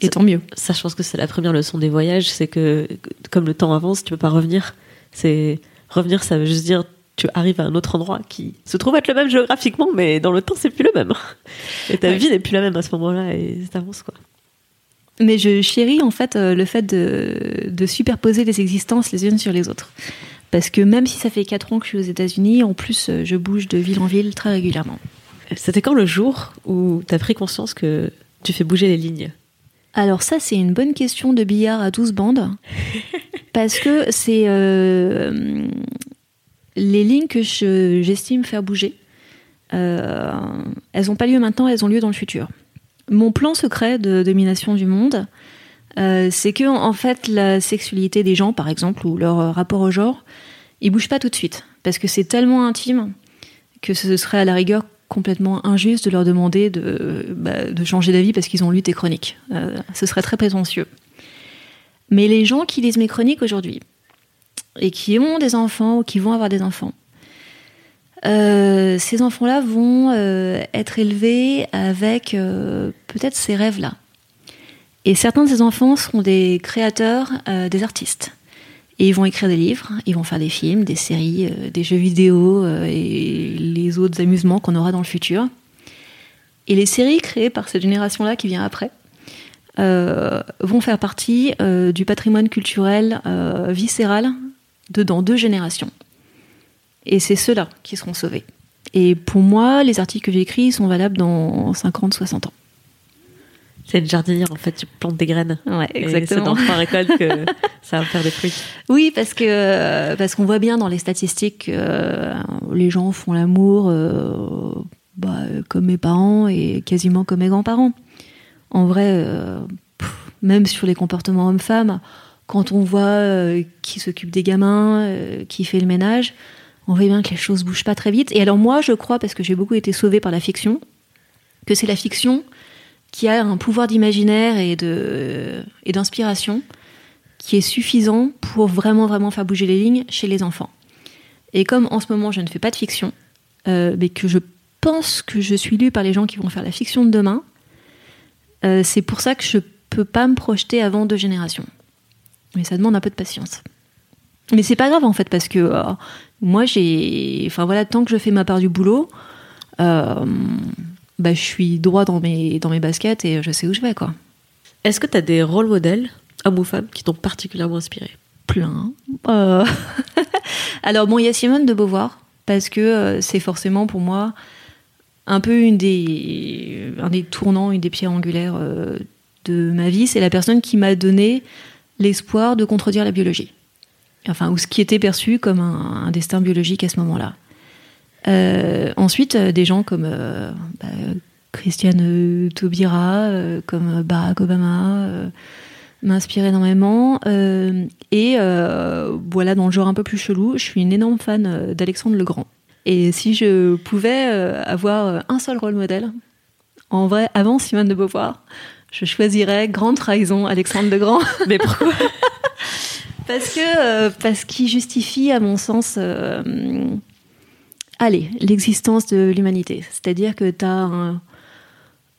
Et tant mieux. Ça, je pense que c'est la première leçon des voyages, c'est que comme le temps avance, tu peux pas revenir. C'est revenir, ça veut juste dire tu arrives à un autre endroit qui se trouve être le même géographiquement, mais dans le temps, c'est plus le même. Et ta vie n'est plus la même à ce moment-là, et t'avances, quoi. Mais je chéris, en fait, euh, le fait de, superposer les existences les unes sur les autres. Parce que même si ça fait 4 ans que je suis aux États-Unis, en plus, euh, je bouge de ville en ville très régulièrement. C'était quand le jour où tu as pris conscience que tu fais bouger les lignes? Alors ça, c'est une bonne question de billard à 12 bandes. parce que c'est euh, les lignes que j'estime faire bouger. Euh, elles n'ont pas lieu maintenant, elles ont lieu dans le futur. Mon plan secret de domination du monde, euh, c'est que en fait la sexualité des gens, par exemple, ou leur rapport au genre, ils bougent pas tout de suite, parce que c'est tellement intime que ce serait à la rigueur complètement injuste de leur demander de, bah, changer d'avis parce qu'ils ont lu tes chroniques. Ce serait très prétentieux. Mais les gens qui lisent mes chroniques aujourd'hui et qui ont des enfants ou qui vont avoir des enfants, euh, ces enfants-là vont euh, être élevés avec peut-être ces rêves-là. Et certains de ces enfants seront des créateurs, des artistes. Et ils vont écrire des livres, ils vont faire des films, des séries, euh, des jeux vidéo euh, et les autres amusements qu'on aura dans le futur. Et les séries créées par cette génération-là qui vient après euh, vont faire partie du patrimoine culturel viscéral de dans deux générations. Et c'est ceux-là qui seront sauvés. Et pour moi, les articles que j'ai écrits sont valables dans 50, 60 ans. C'est une jardinière, en fait, tu plantes des graines. Ouais, exactement. c'est dans trois récoltes que ça va faire des fruits. Oui, parce que parce qu'on voit bien dans les statistiques que euh, les gens font l'amour euh, bah, comme mes parents et quasiment comme mes grands-parents. En vrai, euh, même sur les comportements hommes-femmes, quand on voit euh, qui s'occupe des gamins, euh, qui fait le ménage, on voit bien que les choses bougent pas très vite. Et alors moi, je crois, parce que j'ai beaucoup été sauvée par la fiction, que c'est la fiction qui a un pouvoir d'imaginaire et et d'inspiration qui est suffisant pour vraiment vraiment faire bouger les lignes chez les enfants. Et comme en ce moment je ne fais pas de fiction, mais que je pense que je suis lue par les gens qui vont faire la fiction de demain, euh, c'est pour ça que je peux pas me projeter avant deux générations. Mais ça demande un peu de patience. Mais c'est pas grave en fait parce que euh, moi j'ai, enfin voilà, tant que je fais ma part du boulot, euh, bah, je suis droit dans mes dans mes baskets et je sais où je vais quoi. Est-ce que tu as des rôles modèles, hommes ou femmes, qui t'ont particulièrement inspiré? Plein. Alors bon, il y a Simone de Beauvoir parce que c'est forcément pour moi un peu une des un des tournants, une des pierres angulaires euh, de ma vie. C'est la personne qui m'a donné l'espoir de contredire la biologie. Enfin, ou ce qui était perçu comme un, destin biologique à ce moment-là. Euh, ensuite, euh, des gens comme bah, Christiane Taubira, comme Barack Obama. m'inspire énormément. Et voilà, dans le genre un peu plus chelou, je suis une énorme fan d'Alexandre le Grand. Et si je pouvais euh, avoir euh, un seul rôle modèle, en vrai, avant Simone de Beauvoir, je choisirais Grande Trahison, Alexandre le Grand. Mais pourquoi? Parce que euh, parce qu'il justifie, à mon sens, euh, allez, l'existence de l'humanité. C'est-à-dire que tu as un,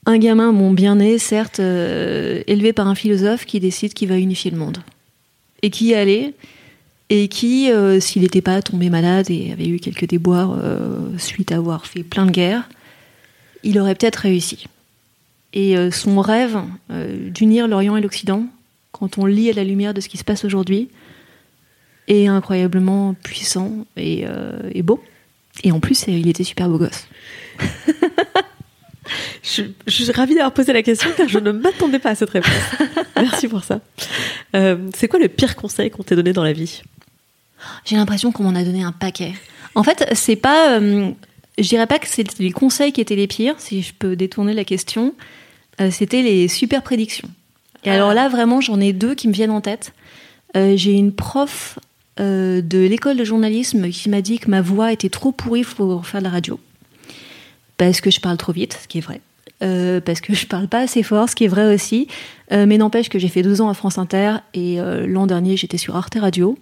un gamin, mon bien né, certes, élevé par un philosophe qui décide qu'il va unifier le monde. Et qui y allait, et qui, euh, s'il n'était pas tombé malade et avait eu quelques déboires euh, suite à avoir fait plein de guerres, il aurait peut-être réussi. Et euh, son rêve d'unir l'Orient et l'Occident, quand on lit à la lumière de ce qui se passe aujourd'hui, est incroyablement puissant et, beau. Et en plus, il était super beau gosse. je, suis ravie d'avoir posé la question car je ne m'attendais pas à cette réponse. Merci pour ça. C'est quoi le pire conseil qu'on t'ait donné dans la vie? J'ai l'impression qu'on m'en a donné un paquet. En fait, c'est pas. euh, je dirais pas que c'était les conseils qui étaient les pires, si je peux détourner la question. Euh, c'était les super prédictions. Et alors là, vraiment, j'en ai deux qui me viennent en tête. Euh, J'ai une prof de l'école de journalisme qui m'a dit que ma voix était trop pourrie pour faire de la radio. Parce que je parle trop vite, ce qui est vrai. Parce que je parle pas assez fort, ce qui est vrai aussi. Mais n'empêche que j'ai fait deux ans à France Inter et l'an dernier j'étais sur Arte Radio.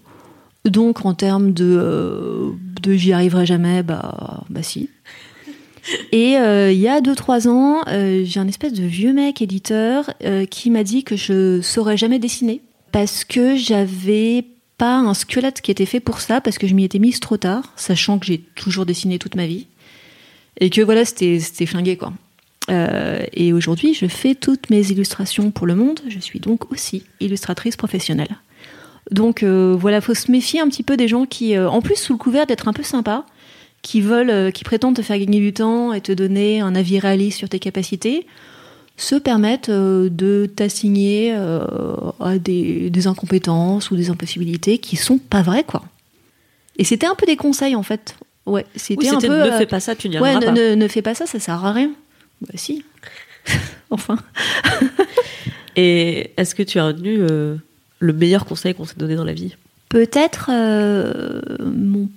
Donc en termes de, euh, de j'y arriverai jamais, bah, bah si. Et euh, il y a 2-3 ans, euh, j'ai un espèce de vieux mec éditeur qui m'a dit que je saurais jamais dessiner parce que j'avais pas un squelette qui était fait pour ça parce que je m'y étais mise trop tard, sachant que j'ai toujours dessiné toute ma vie et que voilà c'était flingué quoi. Et aujourd'hui, je fais toutes mes illustrations pour le monde. Je suis donc aussi illustratrice professionnelle. Donc euh, voilà, faut se méfier un petit peu des gens qui, euh, en plus sous le couvert d'être un peu sympa, qui veulent, euh, qui prétendent te faire gagner du temps et te donner un avis réaliste sur tes capacités, se permettent euh, de t'assigner à des, des incompétences ou des impossibilités qui sont pas vraies quoi. Et c'était un peu des conseils en fait. Ouais, c'était Oui, un peu. ne fais pas ça, tu n'y Ouais, ne, pas. ne, ne fais pas ça, ça sert à rien. Bah si. enfin. Et est-ce que tu as retenu le meilleur conseil qu'on s'est donné dans la vie Peut-être euh, mon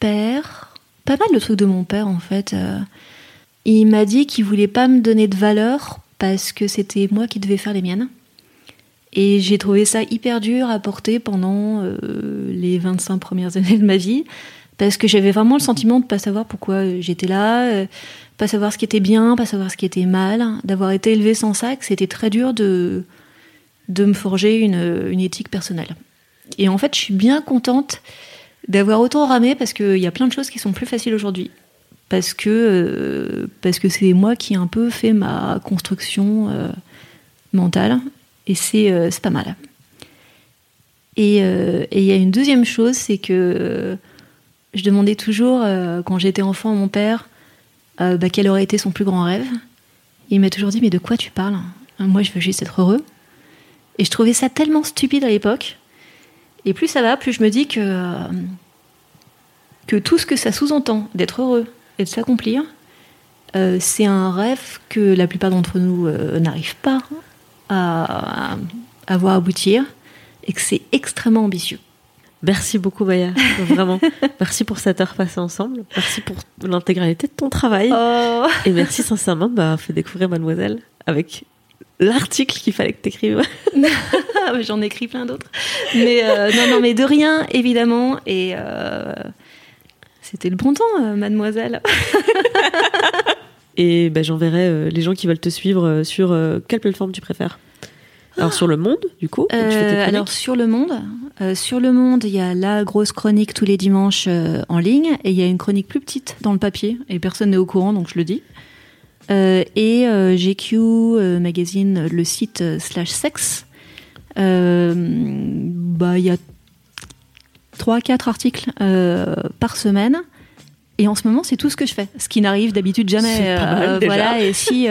père. Pas mal de trucs de mon père en fait. Euh, il m'a dit qu'il voulait pas me donner de valeur parce que c'était moi qui devais faire les miennes. Et j'ai trouvé ça hyper dur à porter pendant euh, les 25 premières années de ma vie. Parce que j'avais vraiment le sentiment de pas savoir pourquoi j'étais là, euh, pas savoir ce qui était bien, pas savoir ce qui était mal, d'avoir été élevée sans ça, que c'était très dur de, de me forger une, une éthique personnelle. Et en fait, je suis bien contente d'avoir autant ramé parce qu'il y a plein de choses qui sont plus faciles aujourd'hui. Parce que euh, c'est moi qui ai un peu fait ma construction euh, mentale et c'est euh, pas mal. Et il y a une deuxième chose, c'est que Je demandais toujours, quand j'étais enfant, à mon père, bah, quel aurait été son plus grand rêve. Il m'a toujours dit, mais de quoi tu parles? Moi, je veux juste être heureux. Et je trouvais ça tellement stupide à l'époque. Et plus ça va, plus je me dis que, euh, que tout ce que ça sous-entend d'être heureux et de s'accomplir, euh, c'est un rêve que la plupart d'entre nous euh, n'arrivent pas à, à voir aboutir et que c'est extrêmement ambitieux. Merci beaucoup Maya, vraiment. merci pour cette heure passée ensemble. Merci pour l'intégralité de ton travail. Oh. Et merci sincèrement de m'avoir fait découvrir Mademoiselle avec l'article qu'il fallait que tu écrives. J'en ai écrit plein d'autres. Mais euh, non, non, mais de rien, évidemment. Et euh, c'était le bon temps, euh, mademoiselle. Et ben, j'enverrai les gens qui veulent te suivre sur quelle plateforme tu préfères? Alors sur le monde, du coup où tu fais tes chroniques? alors sur le monde, euh, sur le monde, il y a la grosse chronique tous les dimanches euh, en ligne et il y a une chronique plus petite dans le papier et personne n'est au courant donc je le dis. Euh, et euh, GQ euh, magazine, le site slash sexe. Bah il y a trois quatre articles par semaine. Et en ce moment, c'est tout ce que je fais, ce qui n'arrive d'habitude jamais. Mal, voilà. Et si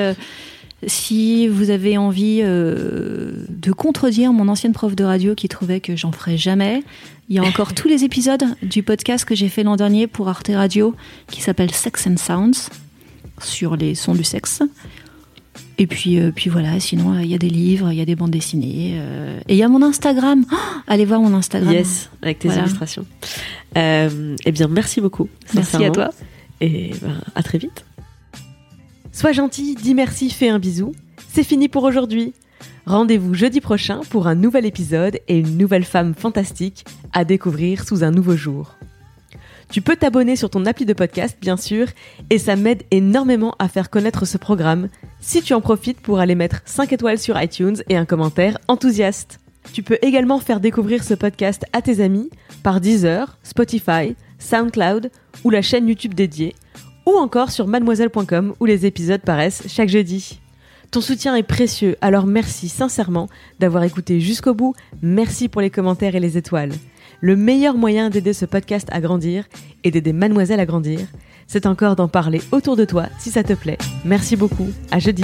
si vous avez envie euh, de contredire mon ancienne prof de radio qui trouvait que j'en ferais jamais, il y a encore tous les épisodes du podcast que j'ai fait l'an dernier pour Arte Radio qui s'appelle Sex and Sounds sur les sons du sexe. Et puis, euh, puis voilà, sinon euh, il y a des livres, il y a des bandes dessinées. euh, et il y a mon Instagram. Oh, allez voir mon Instagram. Yes, avec tes Voilà. illustrations. Eh bien, merci beaucoup. Merci à toi. Et ben, à très vite. Sois gentil, dis merci, fais un bisou. C'est fini pour aujourd'hui. Rendez-vous jeudi prochain pour un nouvel épisode et une nouvelle femme fantastique à découvrir sous un nouveau jour. Tu peux t'abonner sur ton appli de podcast, bien sûr, et ça m'aide énormément à faire connaître ce programme si tu en profites pour aller mettre 5 étoiles sur iTunes et un commentaire enthousiaste. Tu peux également faire découvrir ce podcast à tes amis par Deezer, Spotify, SoundCloud ou la chaîne YouTube dédiée, ou encore sur mademoiselle.com où les épisodes paraissent chaque jeudi. Ton soutien est précieux, alors merci sincèrement d'avoir écouté jusqu'au bout, merci pour les commentaires et les étoiles. Le meilleur moyen d'aider ce podcast à grandir et d'aider mademoiselle à grandir, c'est encore d'en parler autour de toi si ça te plaît. Merci beaucoup, à jeudi.